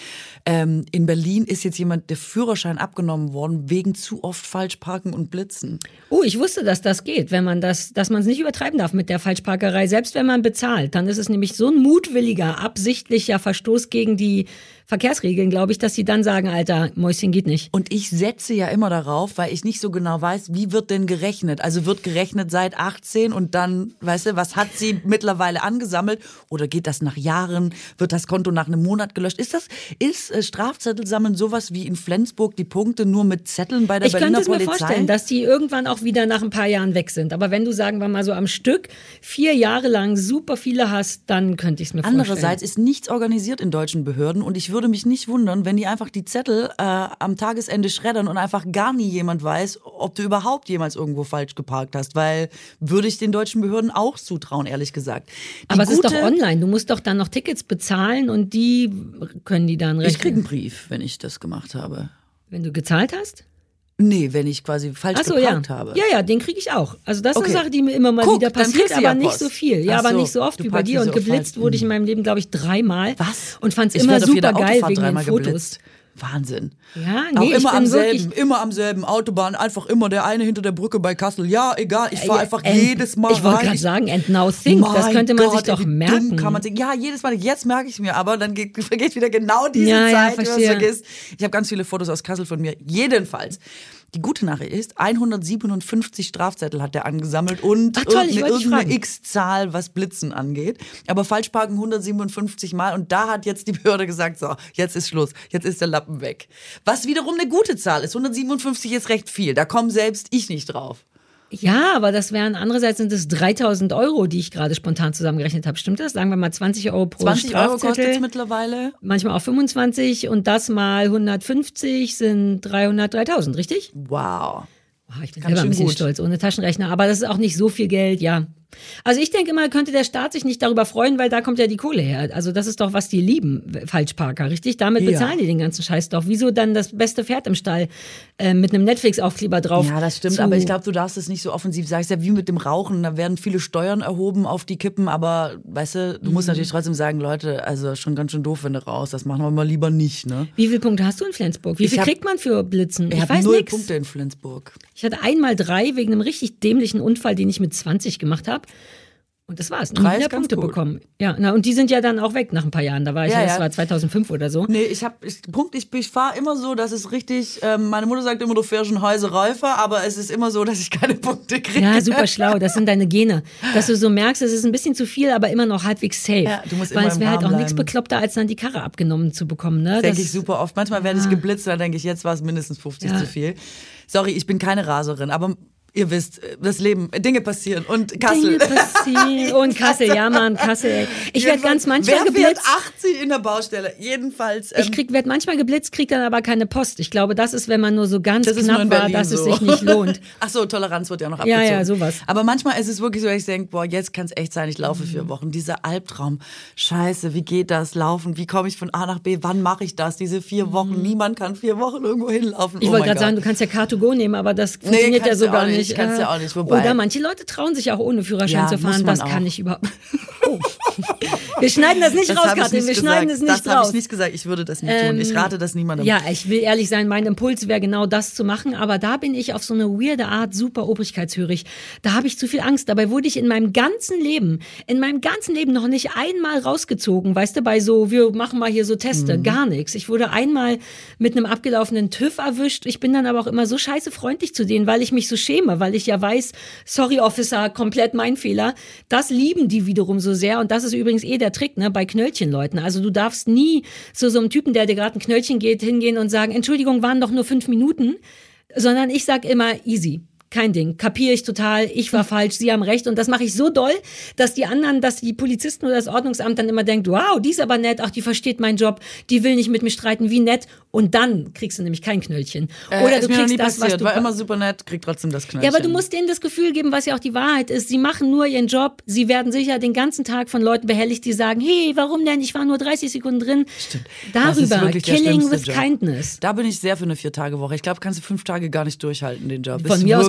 S1: Ähm, in Berlin ist jetzt jemand der Führerschein abgenommen worden wegen zu oft falsch parken und blitzen.
S2: Oh, ich wusste, dass das geht, wenn man das, dass man es nicht übertreiben darf mit der Falschparkerei. Selbst wenn man bezahlt, dann ist es nämlich so ein mutwilliger, absichtlicher Verstoß gegen die Verkehrsregeln, glaube ich, dass sie dann sagen, Alter, Mäuschen geht nicht.
S1: Und ich setze ja immer darauf, weil ich nicht so genau weiß, wie wird denn gerechnet? Also wird gerechnet seit 18 und dann, weißt du, was hat sie mittlerweile angesammelt? Oder geht das nach Jahren? Wird das Konto nach einem Monat gelöscht? Ist das, ist äh, Strafzettelsammeln sowas wie in Flensburg die Punkte nur mit Zetteln bei der
S2: Ich
S1: Berliner
S2: könnte es mir
S1: Polizei?
S2: vorstellen, dass die irgendwann auch wieder nach ein paar Jahren weg sind. Aber wenn du, sagen wir mal so am Stück, vier Jahre lang super viele hast, dann könnte ich es mir
S1: Andererseits
S2: vorstellen.
S1: ist nichts organisiert in deutschen Behörden und ich würde mich nicht wundern, wenn die einfach die Zettel äh, am Tagesende schreddern und einfach gar nie jemand weiß, ob du überhaupt jemals irgendwo falsch geparkt hast, weil würde ich den deutschen Behörden auch zutrauen, ehrlich gesagt. Die
S2: Aber es ist doch online. Du musst doch dann noch Tickets bezahlen und die können die dann
S1: Ich krieg
S2: rechnen.
S1: einen Brief, wenn ich das gemacht habe.
S2: Wenn du gezahlt hast?
S1: Nee, wenn ich quasi falsch
S2: Ach so, ja.
S1: geparkt habe.
S2: Ja, ja, den kriege ich auch. Also das ist
S1: Okay.
S2: eine Sache, die mir immer mal
S1: Guck,
S2: wieder passiert, aber
S1: ja
S2: nicht
S1: Post.
S2: so viel. Ja,
S1: Ach
S2: aber
S1: so,
S2: nicht so oft wie bei dir. Und geblitzt wurde ich in meinem Leben, glaube ich, dreimal.
S1: Was?
S2: Und fand es immer super geil wegen den Fotos.
S1: geblitzt. Wahnsinn.
S2: Ja,
S1: auch
S2: nee, ich
S1: immer am selben, immer am selben Autobahn, einfach immer der eine hinter der Brücke bei Kassel. Ja, egal, ich fahre
S2: Ja,
S1: einfach
S2: and-
S1: jedes Mal
S2: Ich wollte gerade sagen, and now think, das könnte man
S1: Gott,
S2: sich doch merken.
S1: Kann man ja, jedes Mal, jetzt merke ich mir, aber dann geht, vergeht wieder genau diese
S2: Ja, ja,
S1: Zeit, wenn man es vergisst. Ich habe ganz viele Fotos aus Kassel von mir. Jedenfalls. Die gute Nachricht ist, 157 Strafzettel hat er angesammelt und
S2: Ach toll,
S1: irgendeine, irgendeine. X-Zahl, was Blitzen angeht. Aber Falschparken 157 Mal und da hat jetzt die Behörde gesagt, so, jetzt ist Schluss, jetzt ist der Lappen weg. Was wiederum eine gute Zahl ist. 157 ist recht viel, da komme selbst ich nicht drauf.
S2: Ja, aber das wären, andererseits sind es 3000 Euro, die ich gerade spontan zusammengerechnet habe. Stimmt das? Sagen wir mal 20 Euro pro
S1: 20 Euro kostet es mittlerweile.
S2: manchmal auch 25 und das mal 150 sind 300, 3000, richtig?
S1: Wow.
S2: Oh, ich bin
S1: Ganz
S2: selber ein bisschen
S1: gut.
S2: stolz, ohne Taschenrechner. Aber das ist auch nicht so viel Geld, ja. Also ich denke immer, könnte der Staat sich nicht darüber freuen, weil da kommt ja die Kohle her. Also das ist doch, was die lieben, Falschparker, richtig? Damit
S1: Ja.
S2: bezahlen die den ganzen Scheiß doch. Wieso dann das beste Pferd im Stall äh, mit einem Netflix-Aufkleber drauf?
S1: Ja, das stimmt, aber ich glaube, du darfst es nicht so offensiv sagen. Es ist ja wie mit dem Rauchen, da werden viele Steuern erhoben auf die Kippen, aber weißt du, du
S2: Mhm.
S1: musst natürlich trotzdem sagen, Leute, also schon ganz schön doof, wenn du raus, das machen wir mal lieber nicht, ne?
S2: Wie viele Punkte hast du in Flensburg? Wie
S1: Ich
S2: viel
S1: hab-
S2: kriegt man für Blitzen?
S1: Ich,
S2: Ich,
S1: habe
S2: weiß
S1: null
S2: nix.
S1: Punkte in Flensburg.
S2: Ich hatte einmal drei wegen einem richtig dämlichen Unfall, den ich mit 20 gemacht habe. Und das war's. Nie
S1: Drei
S2: mehr
S1: ganz
S2: Punkte
S1: gut.
S2: bekommen. Ja, na, und die sind ja dann auch weg nach ein paar Jahren. Da war ich,
S1: Ja,
S2: ja, das war 2005 oder so.
S1: Nee, ich hab, ich, Punkt, ich, ich fahre immer so, dass es richtig, ähm, meine Mutter sagt immer, du fährst schon Häuser Räufer, aber es ist immer so, dass ich keine Punkte kriege.
S2: Ja, super schlau. Das sind deine Gene. Dass du so merkst, es ist ein bisschen zu viel, aber immer noch halbwegs safe.
S1: Ja, du musst
S2: Weil
S1: immer
S2: es wäre halt auch nichts bekloppter, als dann die Karre abgenommen zu bekommen. Ne?
S1: Denke ich super oft. Manchmal werde ich geblitzt, dann denke ich, jetzt war es mindestens 50
S2: Ja.
S1: zu viel. Sorry, ich bin keine Raserin, aber ihr wisst, das Leben, Dinge passieren und Kassel.
S2: Dinge passieren. Und Kassel, ja Mann, Kassel. ey. Ich werde ganz manchmal
S1: Wer
S2: geblitzt.
S1: 80 in der Baustelle? Jedenfalls. Ähm,
S2: Ich krieg, werd manchmal geblitzt, krieg dann aber keine Post. Ich glaube, das ist, wenn man nur so ganz knapp war, dass
S1: so.
S2: es sich nicht lohnt.
S1: Ach so, Toleranz wird ja noch
S2: Ja,
S1: abgezogen.
S2: ja, sowas.
S1: Aber manchmal ist es wirklich so, dass ich denke, boah, jetzt kann es echt sein, ich laufe
S2: Mhm.
S1: vier Wochen. Dieser Albtraum. Scheiße, wie geht das? Laufen? Wie komme ich von A nach B? Wann mache ich das? Diese vier Wochen. Niemand kann vier Wochen irgendwo hinlaufen.
S2: Mhm. Ich
S1: oh
S2: wollte gerade sagen, du kannst ja Car2Go nehmen, aber das funktioniert ja
S1: kannst
S2: so
S1: du
S2: gar
S1: auch nicht,
S2: nicht.
S1: kannst
S2: Äh,
S1: auch nicht, wobei-
S2: Oder manche Leute trauen sich auch ohne Führerschein
S1: Ja,
S2: zu fahren. Das
S1: auch.
S2: kann ich überhaupt. Oh. Wir schneiden das nicht
S1: Das
S2: raus, Katrin. Wir
S1: nicht
S2: schneiden
S1: gesagt.
S2: es nicht
S1: Das habe
S2: raus.
S1: ich nicht gesagt. Ich würde das nicht tun. Ich rate das niemandem.
S2: Ja, ich will ehrlich sein, mein Impuls wäre genau das zu machen, aber da bin ich auf so eine weirde Art super obrigkeitshörig. Da habe ich zu viel Angst. Dabei wurde ich in meinem ganzen Leben, in meinem ganzen Leben noch nicht einmal rausgezogen, weißt du, bei so, wir machen mal hier so Teste, gar nichts. Ich wurde einmal mit einem abgelaufenen TÜV erwischt. Ich bin dann aber auch immer so scheiße freundlich zu denen, weil ich mich so schäme, weil ich ja weiß, sorry Officer, komplett mein Fehler. Das lieben die wiederum so sehr und das ist übrigens eh der Trick, ne, bei Knöllchenleuten. Also du darfst nie zu so einem Typen, der dir gerade ein Knöllchen geht, hingehen und sagen, Entschuldigung, waren doch nur fünf Minuten, sondern ich sag immer easy. Kein Ding, kapiere ich total, ich war falsch, Sie haben recht. Und das mache ich so doll, dass die anderen, dass die Polizisten oder das Ordnungsamt dann immer denkt, wow, die ist aber nett, ach, die versteht meinen Job, die will nicht mit mir streiten, wie nett und dann kriegst du nämlich kein Knöllchen.
S1: Äh,
S2: oder
S1: ist
S2: du kriegst
S1: nie
S2: das, was
S1: passiert.
S2: du
S1: War immer super nett, kriegt trotzdem das Knöllchen.
S2: ja, aber du musst denen das Gefühl geben, was ja auch die Wahrheit ist. Sie machen nur ihren Job. Sie werden sicher den ganzen Tag von Leuten behelligt, die sagen, hey, warum denn? Ich war nur 30 Sekunden drin.
S1: Ist
S2: Darüber, killing with
S1: Job.
S2: kindness.
S1: Da bin ich sehr für eine Vier-Tage-Woche. Ich glaube, kannst du fünf Tage gar nicht durchhalten, den Job.
S2: Von
S1: Ist
S2: mir aus-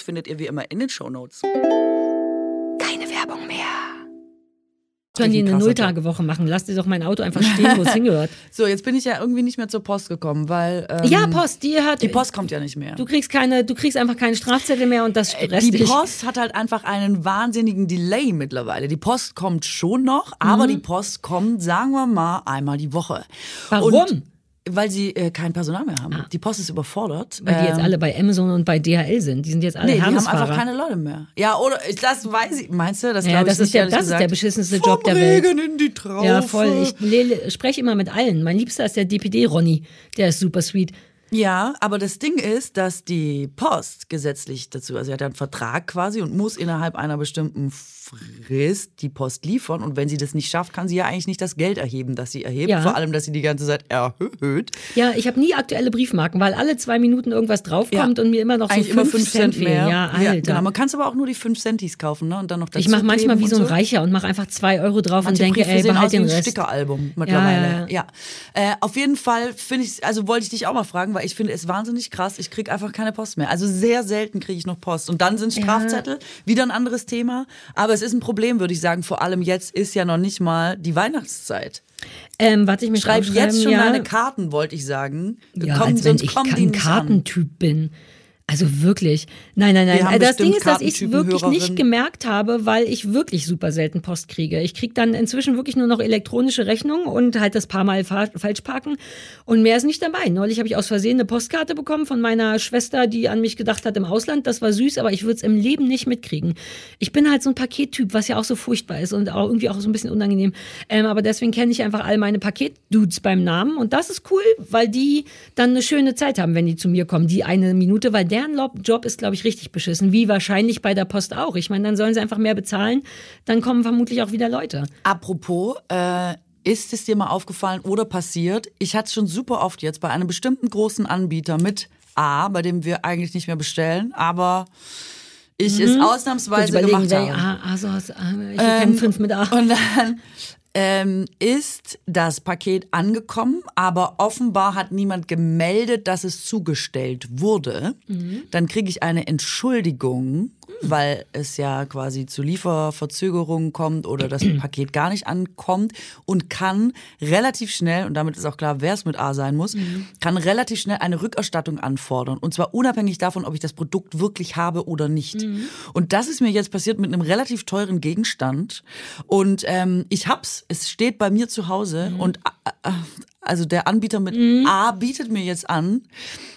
S1: findet ihr wie immer in den Shownotes.
S2: Keine Werbung mehr. Können die eine Nulltagewoche machen? Lass dir doch mein Auto einfach stehen, wo es hingehört.
S1: So, jetzt bin ich ja irgendwie nicht mehr zur Post gekommen, weil ähm,
S2: Ja, Post, die hat.
S1: die Post kommt ja nicht mehr.
S2: Du kriegst keine, du kriegst einfach keine Strafzettel mehr und das stresst
S1: Die
S2: dich.
S1: Post hat halt einfach einen wahnsinnigen Delay mittlerweile. Die Post kommt schon noch, aber
S2: Mhm.
S1: die Post kommt, sagen wir mal, einmal die Woche.
S2: Warum?
S1: Und weil sie äh, kein Personal mehr haben. Die Post ist überfordert.
S2: Weil die jetzt
S1: Ähm,
S2: alle bei Amazon und bei DHL sind. Die sind jetzt alle
S1: Nee, die haben einfach keine Leute mehr. Ja, oder das weiß ich. Meinst du? Das
S2: Ja,
S1: glaube ich
S2: das ist
S1: nicht,
S2: der- das ist der
S1: gesagt.
S2: beschissenste
S1: Vom
S2: Job der Welt.
S1: Regen in die Traufe.
S2: Ja, voll. Ich spreche immer mit allen. Mein Liebster ist der DPD Ronny. Der ist super sweet.
S1: Ja, aber das Ding ist, dass die Post gesetzlich dazu, also sie hat ja einen Vertrag quasi und muss innerhalb einer bestimmten Frist die Post liefern. Und wenn sie das nicht schafft, kann sie ja eigentlich nicht das Geld erheben, das sie erhebt.
S2: Ja.
S1: Vor allem, dass sie die ganze Zeit erhöht.
S2: Ja, ich habe nie aktuelle Briefmarken, weil alle zwei Minuten irgendwas draufkommt und mir immer noch
S1: eigentlich
S2: so
S1: immer
S2: fünf,
S1: fünf Cent
S2: fehlen.
S1: mehr.
S2: Ja, Alter.
S1: genau. Man kann es aber auch nur die fünf Centis kaufen, ne? Und dann noch dazu
S2: ich mache manchmal wie so ein Reicher und mache einfach zwei Euro drauf
S1: Manche
S2: und denke,
S1: Briefe
S2: ey, behalt den
S1: ein
S2: Rest.
S1: Stickeralbum mittlerweile.
S2: Ja, ja,
S1: Ja, Äh, auf jeden Fall finde ich, also wollte ich dich auch mal fragen, weil aber ich finde es wahnsinnig krass. Ich kriege einfach keine Post mehr. Also sehr selten kriege ich noch Post. Und dann sind Strafzettel, wieder ein anderes Thema. Aber es ist ein Problem, würde ich sagen. Vor allem jetzt ist ja noch nicht mal die Weihnachtszeit.
S2: Ähm, warte, ich mir
S1: Schreib
S2: aufschreiben,
S1: jetzt schon
S2: ja.
S1: deine Karten, wollte ich sagen.
S2: Ja,
S1: Kommen-
S2: als wenn ich kein. Kartentyp bin. Also wirklich. Nein, nein, nein. Äh, Das Ding ist, dass ich wirklich nicht gemerkt habe, weil ich wirklich super selten Post kriege. Ich kriege dann inzwischen wirklich nur noch elektronische Rechnungen und halt das paar Mal fa falsch parken. Und mehr ist nicht dabei. Neulich habe ich aus Versehen eine Postkarte bekommen von meiner Schwester, die an mich gedacht hat im Ausland. Das war süß, aber ich würde es im Leben nicht mitkriegen. Ich bin halt so ein Pakettyp, was ja auch so furchtbar ist und auch irgendwie auch so ein bisschen unangenehm. Ähm, aber deswegen kenne ich einfach all meine Paketdudes beim Namen. Und das ist cool, weil die dann eine schöne Zeit haben, wenn die zu mir kommen. Die eine Minute, weil deren Job ist, glaube ich, richtig beschissen. Wie wahrscheinlich bei der Post auch. Ich meine, dann sollen sie einfach mehr bezahlen. Dann kommen vermutlich auch wieder Leute.
S1: Apropos, äh, ist es dir mal aufgefallen oder passiert? Ich hatte es schon super oft jetzt bei einem bestimmten großen Anbieter mit A, bei dem wir eigentlich nicht mehr bestellen, aber ich es
S2: Kurz
S1: ausnahmsweise gemacht habe.
S2: ah, ah, ich kenne fünf mit A.
S1: Und dann ähm, ist das Paket angekommen, aber offenbar hat niemand gemeldet, dass es zugestellt wurde. Dann kriege ich eine Entschuldigung, weil es ja quasi zu Lieferverzögerungen kommt oder das Paket gar nicht ankommt und kann relativ schnell, und damit ist auch klar, wer es mit A sein muss, kann relativ schnell eine Rückerstattung anfordern. Und zwar unabhängig davon, ob ich das Produkt wirklich habe oder nicht. Und das ist mir jetzt passiert mit einem relativ teuren Gegenstand. Und ähm, ich hab's. Es steht bei mir zu Hause und äh, äh, also der Anbieter mit A bietet mir jetzt an,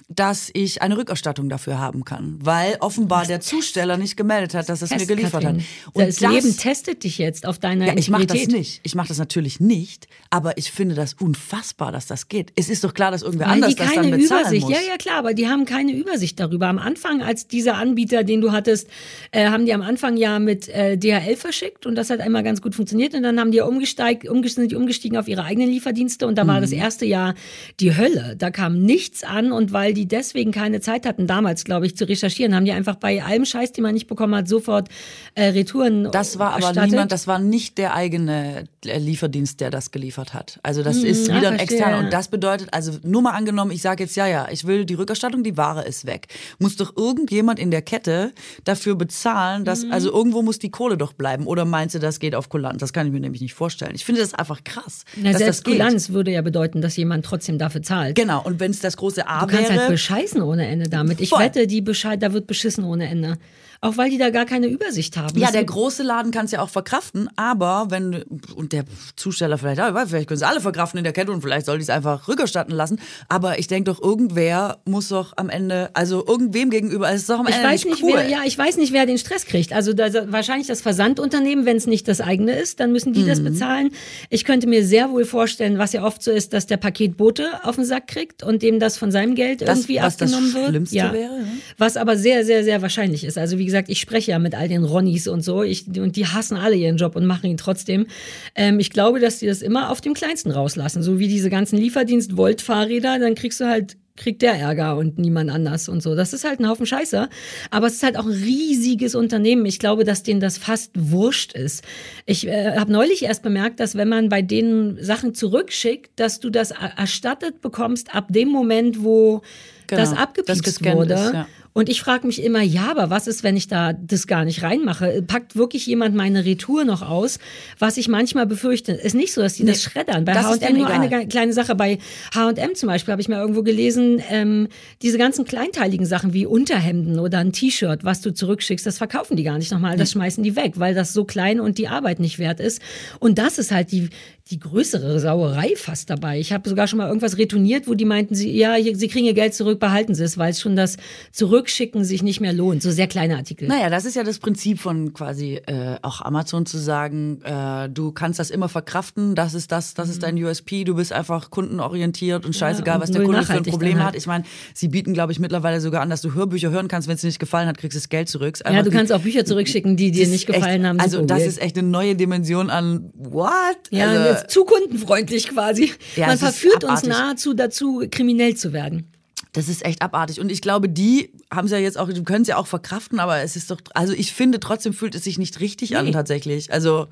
S1: dass ich eine Rückerstattung dafür haben kann, weil offenbar der Zusteller nicht gemeldet hat, dass es mir geliefert
S2: Katrin.
S1: hat.
S2: das, Leben testet dich jetzt auf deine
S1: Ja, ich mache das nicht. Ich mache das natürlich nicht, aber ich finde das unfassbar, dass das geht. Es ist doch klar, dass irgendwer
S2: Weil
S1: anders das dann bezahlen
S2: Übersicht,
S1: muss.
S2: ja, ja klar, aber die haben keine Übersicht darüber. Am Anfang, als dieser Anbieter, den du hattest, äh, haben die am Anfang ja mit äh, DHL verschickt und das hat einmal ganz gut funktioniert und dann haben die ja umgestiegen, sind die umgestiegen auf ihre eigenen Lieferdienste und da war das
S1: Mhm.
S2: Erste Jahr die Hölle. Da kam nichts an und weil die deswegen keine Zeit hatten, damals, glaube ich, zu recherchieren, haben die einfach bei allem Scheiß, den man nicht bekommen hat, sofort äh, Retouren
S1: Das war aber
S2: erstattet.
S1: niemand, das war nicht der eigene äh, Lieferdienst, der das geliefert hat. Also das ist
S2: ah,
S1: wieder ein externer. Und das bedeutet, also nur mal angenommen, ich sage jetzt, ja, ja, ich will die Rückerstattung, die Ware ist weg. Muss doch irgendjemand in der Kette dafür bezahlen, dass,
S2: Mhm.
S1: also irgendwo muss die Kohle doch bleiben. Oder meinst du, das geht auf Kulanz? Das kann ich mir nämlich nicht vorstellen. Ich finde das einfach krass,
S2: Na,
S1: dass
S2: selbst
S1: das geht.
S2: Kulanz würde ja bedeuten, dass jemand trotzdem dafür zahlt.
S1: Genau, und wenn es das große A
S2: Du kannst
S1: wäre,
S2: halt bescheißen ohne Ende damit. Ich
S1: Voll.
S2: wette, die Bescheid, da wird beschissen ohne Ende. Auch weil die da gar keine Übersicht haben.
S1: Ja,
S2: Das
S1: der große Laden kann es ja auch verkraften, aber wenn, und der Zusteller vielleicht, auch, vielleicht können sie alle verkraften in der Kette und vielleicht soll die es einfach rückerstatten lassen. Aber ich denke doch, irgendwer muss doch am Ende, also irgendwem gegenüber, es ist doch am
S2: ich
S1: Ende
S2: weiß
S1: nicht cool.
S2: wer, ja, ich weiß nicht, wer den Stress kriegt. Also da, wahrscheinlich das Versandunternehmen, wenn es nicht das eigene ist, dann müssen die das
S1: Mhm.
S2: bezahlen. Ich könnte mir sehr wohl vorstellen, was ja oft so ist, dass der Paketbote auf den Sack kriegt und dem das von seinem Geld
S1: Das,
S2: irgendwie
S1: was das
S2: abgenommen wird.
S1: Schlimmste
S2: ja.
S1: wäre, ne?
S2: Was aber sehr, sehr, sehr wahrscheinlich ist. Also wie gesagt, ich spreche ja mit all den Ronnies und so. Ich, und die hassen alle ihren Job und machen ihn trotzdem. Ähm, ich glaube, dass die das immer auf dem Kleinsten rauslassen. So wie diese ganzen Lieferdienst-Volt-Fahrräder, dann kriegst du halt kriegt der Ärger und niemand anders und so. Das ist halt ein Haufen Scheiße. Aber es ist halt auch ein riesiges Unternehmen. Ich glaube, dass denen das fast wurscht ist. Ich äh, habe neulich erst bemerkt, dass wenn man bei denen Sachen zurückschickt, dass du das er- erstattet bekommst ab dem Moment, wo
S1: Genau,
S2: das
S1: das
S2: abgepiepst
S1: gescannt
S2: wurde.
S1: ist, ja.
S2: Und ich frage mich immer, ja, aber was ist, wenn ich da das gar nicht reinmache? Packt wirklich jemand meine Retour noch aus? Was ich manchmal befürchte, ist nicht so, dass die das schreddern. Bei H&M nur eine
S1: egal.
S2: ge- kleine Sache. Bei H&M zum Beispiel habe ich mal irgendwo gelesen, ähm, diese ganzen kleinteiligen Sachen wie Unterhemden oder ein T-Shirt, was du zurückschickst, das verkaufen die gar nicht nochmal. Das schmeißen die weg, weil das so klein und die Arbeit nicht wert ist. Und das ist halt die, die größere Sauerei fast dabei. Ich habe sogar schon mal irgendwas retourniert, wo die meinten, sie, ja, sie kriegen ihr Geld zurück, behalten sie es, weil es schon das Zurückschicken sich nicht mehr lohnt. So sehr kleine Artikel.
S1: Naja, das ist ja das Prinzip von quasi äh, auch Amazon zu sagen, äh, du kannst das immer verkraften, das ist das, das ist dein USP, du bist einfach kundenorientiert und scheißegal,
S2: und
S1: was der Kunde für ein Problem
S2: dann
S1: hat.
S2: halt.
S1: Ich meine, sie bieten, glaube ich, mittlerweile sogar an, dass du Hörbücher hören kannst, wenn es dir nicht gefallen hat, kriegst du das Geld zurück.
S2: Ja, du kannst auch Bücher zurückschicken, die dir nicht gefallen
S1: echt,
S2: haben.
S1: Also das ist echt eine neue Dimension an what?
S2: Ja,
S1: also,
S2: jetzt zu kundenfreundlich quasi.
S1: Ja,
S2: Man verführt uns nahezu dazu, kriminell zu werden.
S1: Das ist echt abartig. Und ich glaube, die haben es ja jetzt auch, die können es ja auch verkraften, aber es ist doch, also ich finde, trotzdem fühlt es sich nicht richtig an
S2: Nee.
S1: tatsächlich. Also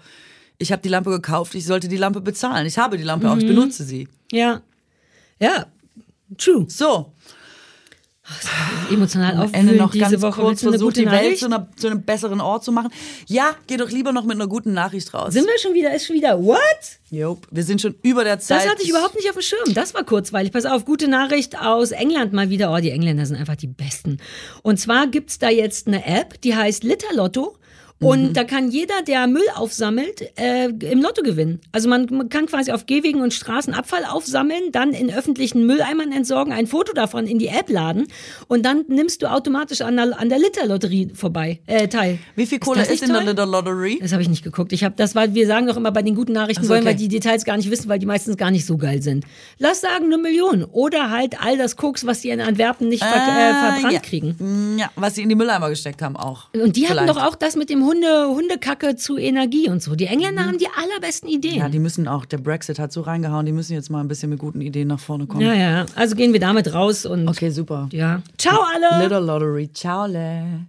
S1: ich habe die Lampe gekauft, ich sollte die Lampe bezahlen. Ich habe die Lampe
S2: Mhm.
S1: auch, ich benutze sie.
S2: Ja. Ja. True.
S1: So.
S2: Emotional
S1: Am Ende noch
S2: diese
S1: ganz
S2: Woche.
S1: kurz versucht, die Welt zu, einer, zu einem besseren Ort zu machen. Ja, geh doch lieber noch mit einer guten Nachricht raus.
S2: Sind wir schon wieder? Ist schon wieder what?
S1: Jop, wir sind schon über der Zeit.
S2: Das hatte ich überhaupt nicht auf dem Schirm. Das war kurzweilig. Pass auf, gute Nachricht aus England mal wieder. Oh, die Engländer sind einfach die Besten. Und zwar gibt's da jetzt eine App, die heißt Litterlotto. Und
S1: Mhm.
S2: da kann jeder, der Müll aufsammelt, äh, im Lotto gewinnen. Also man, man kann quasi auf Gehwegen und Straßen Abfall aufsammeln, dann in öffentlichen Mülleimern entsorgen, ein Foto davon in die App laden und dann nimmst du automatisch an der, an der Litterlotterie vorbei, äh, teil.
S1: Wie viel Kohle ist,
S2: nicht
S1: in der
S2: toll?
S1: Little Lottery?
S2: Das habe ich nicht geguckt. Ich habe, das war, wir sagen doch immer bei den guten Nachrichten
S1: Ach so,
S2: wollen wir die Details gar nicht wissen, weil die meistens gar nicht so geil sind. Lass sagen eine Million oder halt all das Koks, was die in Antwerpen nicht äh, verbrannt
S1: Ah, ja.
S2: kriegen.
S1: Mm, Ja, was sie in die Mülleimer gesteckt haben auch.
S2: Und die hatten
S1: Vielleicht.
S2: doch auch das mit dem Hunde, Hundekacke zu Energie und so. Die Engländer haben die allerbesten Ideen.
S1: Mhm. Ja, die müssen auch, der Brexit hat so reingehauen, die müssen jetzt mal ein bisschen mit guten Ideen nach vorne kommen.
S2: ja, ja. Also gehen wir damit raus und
S1: Okay, super.
S2: ja. Ciao alle!
S1: Little Lottery, ciao. Le.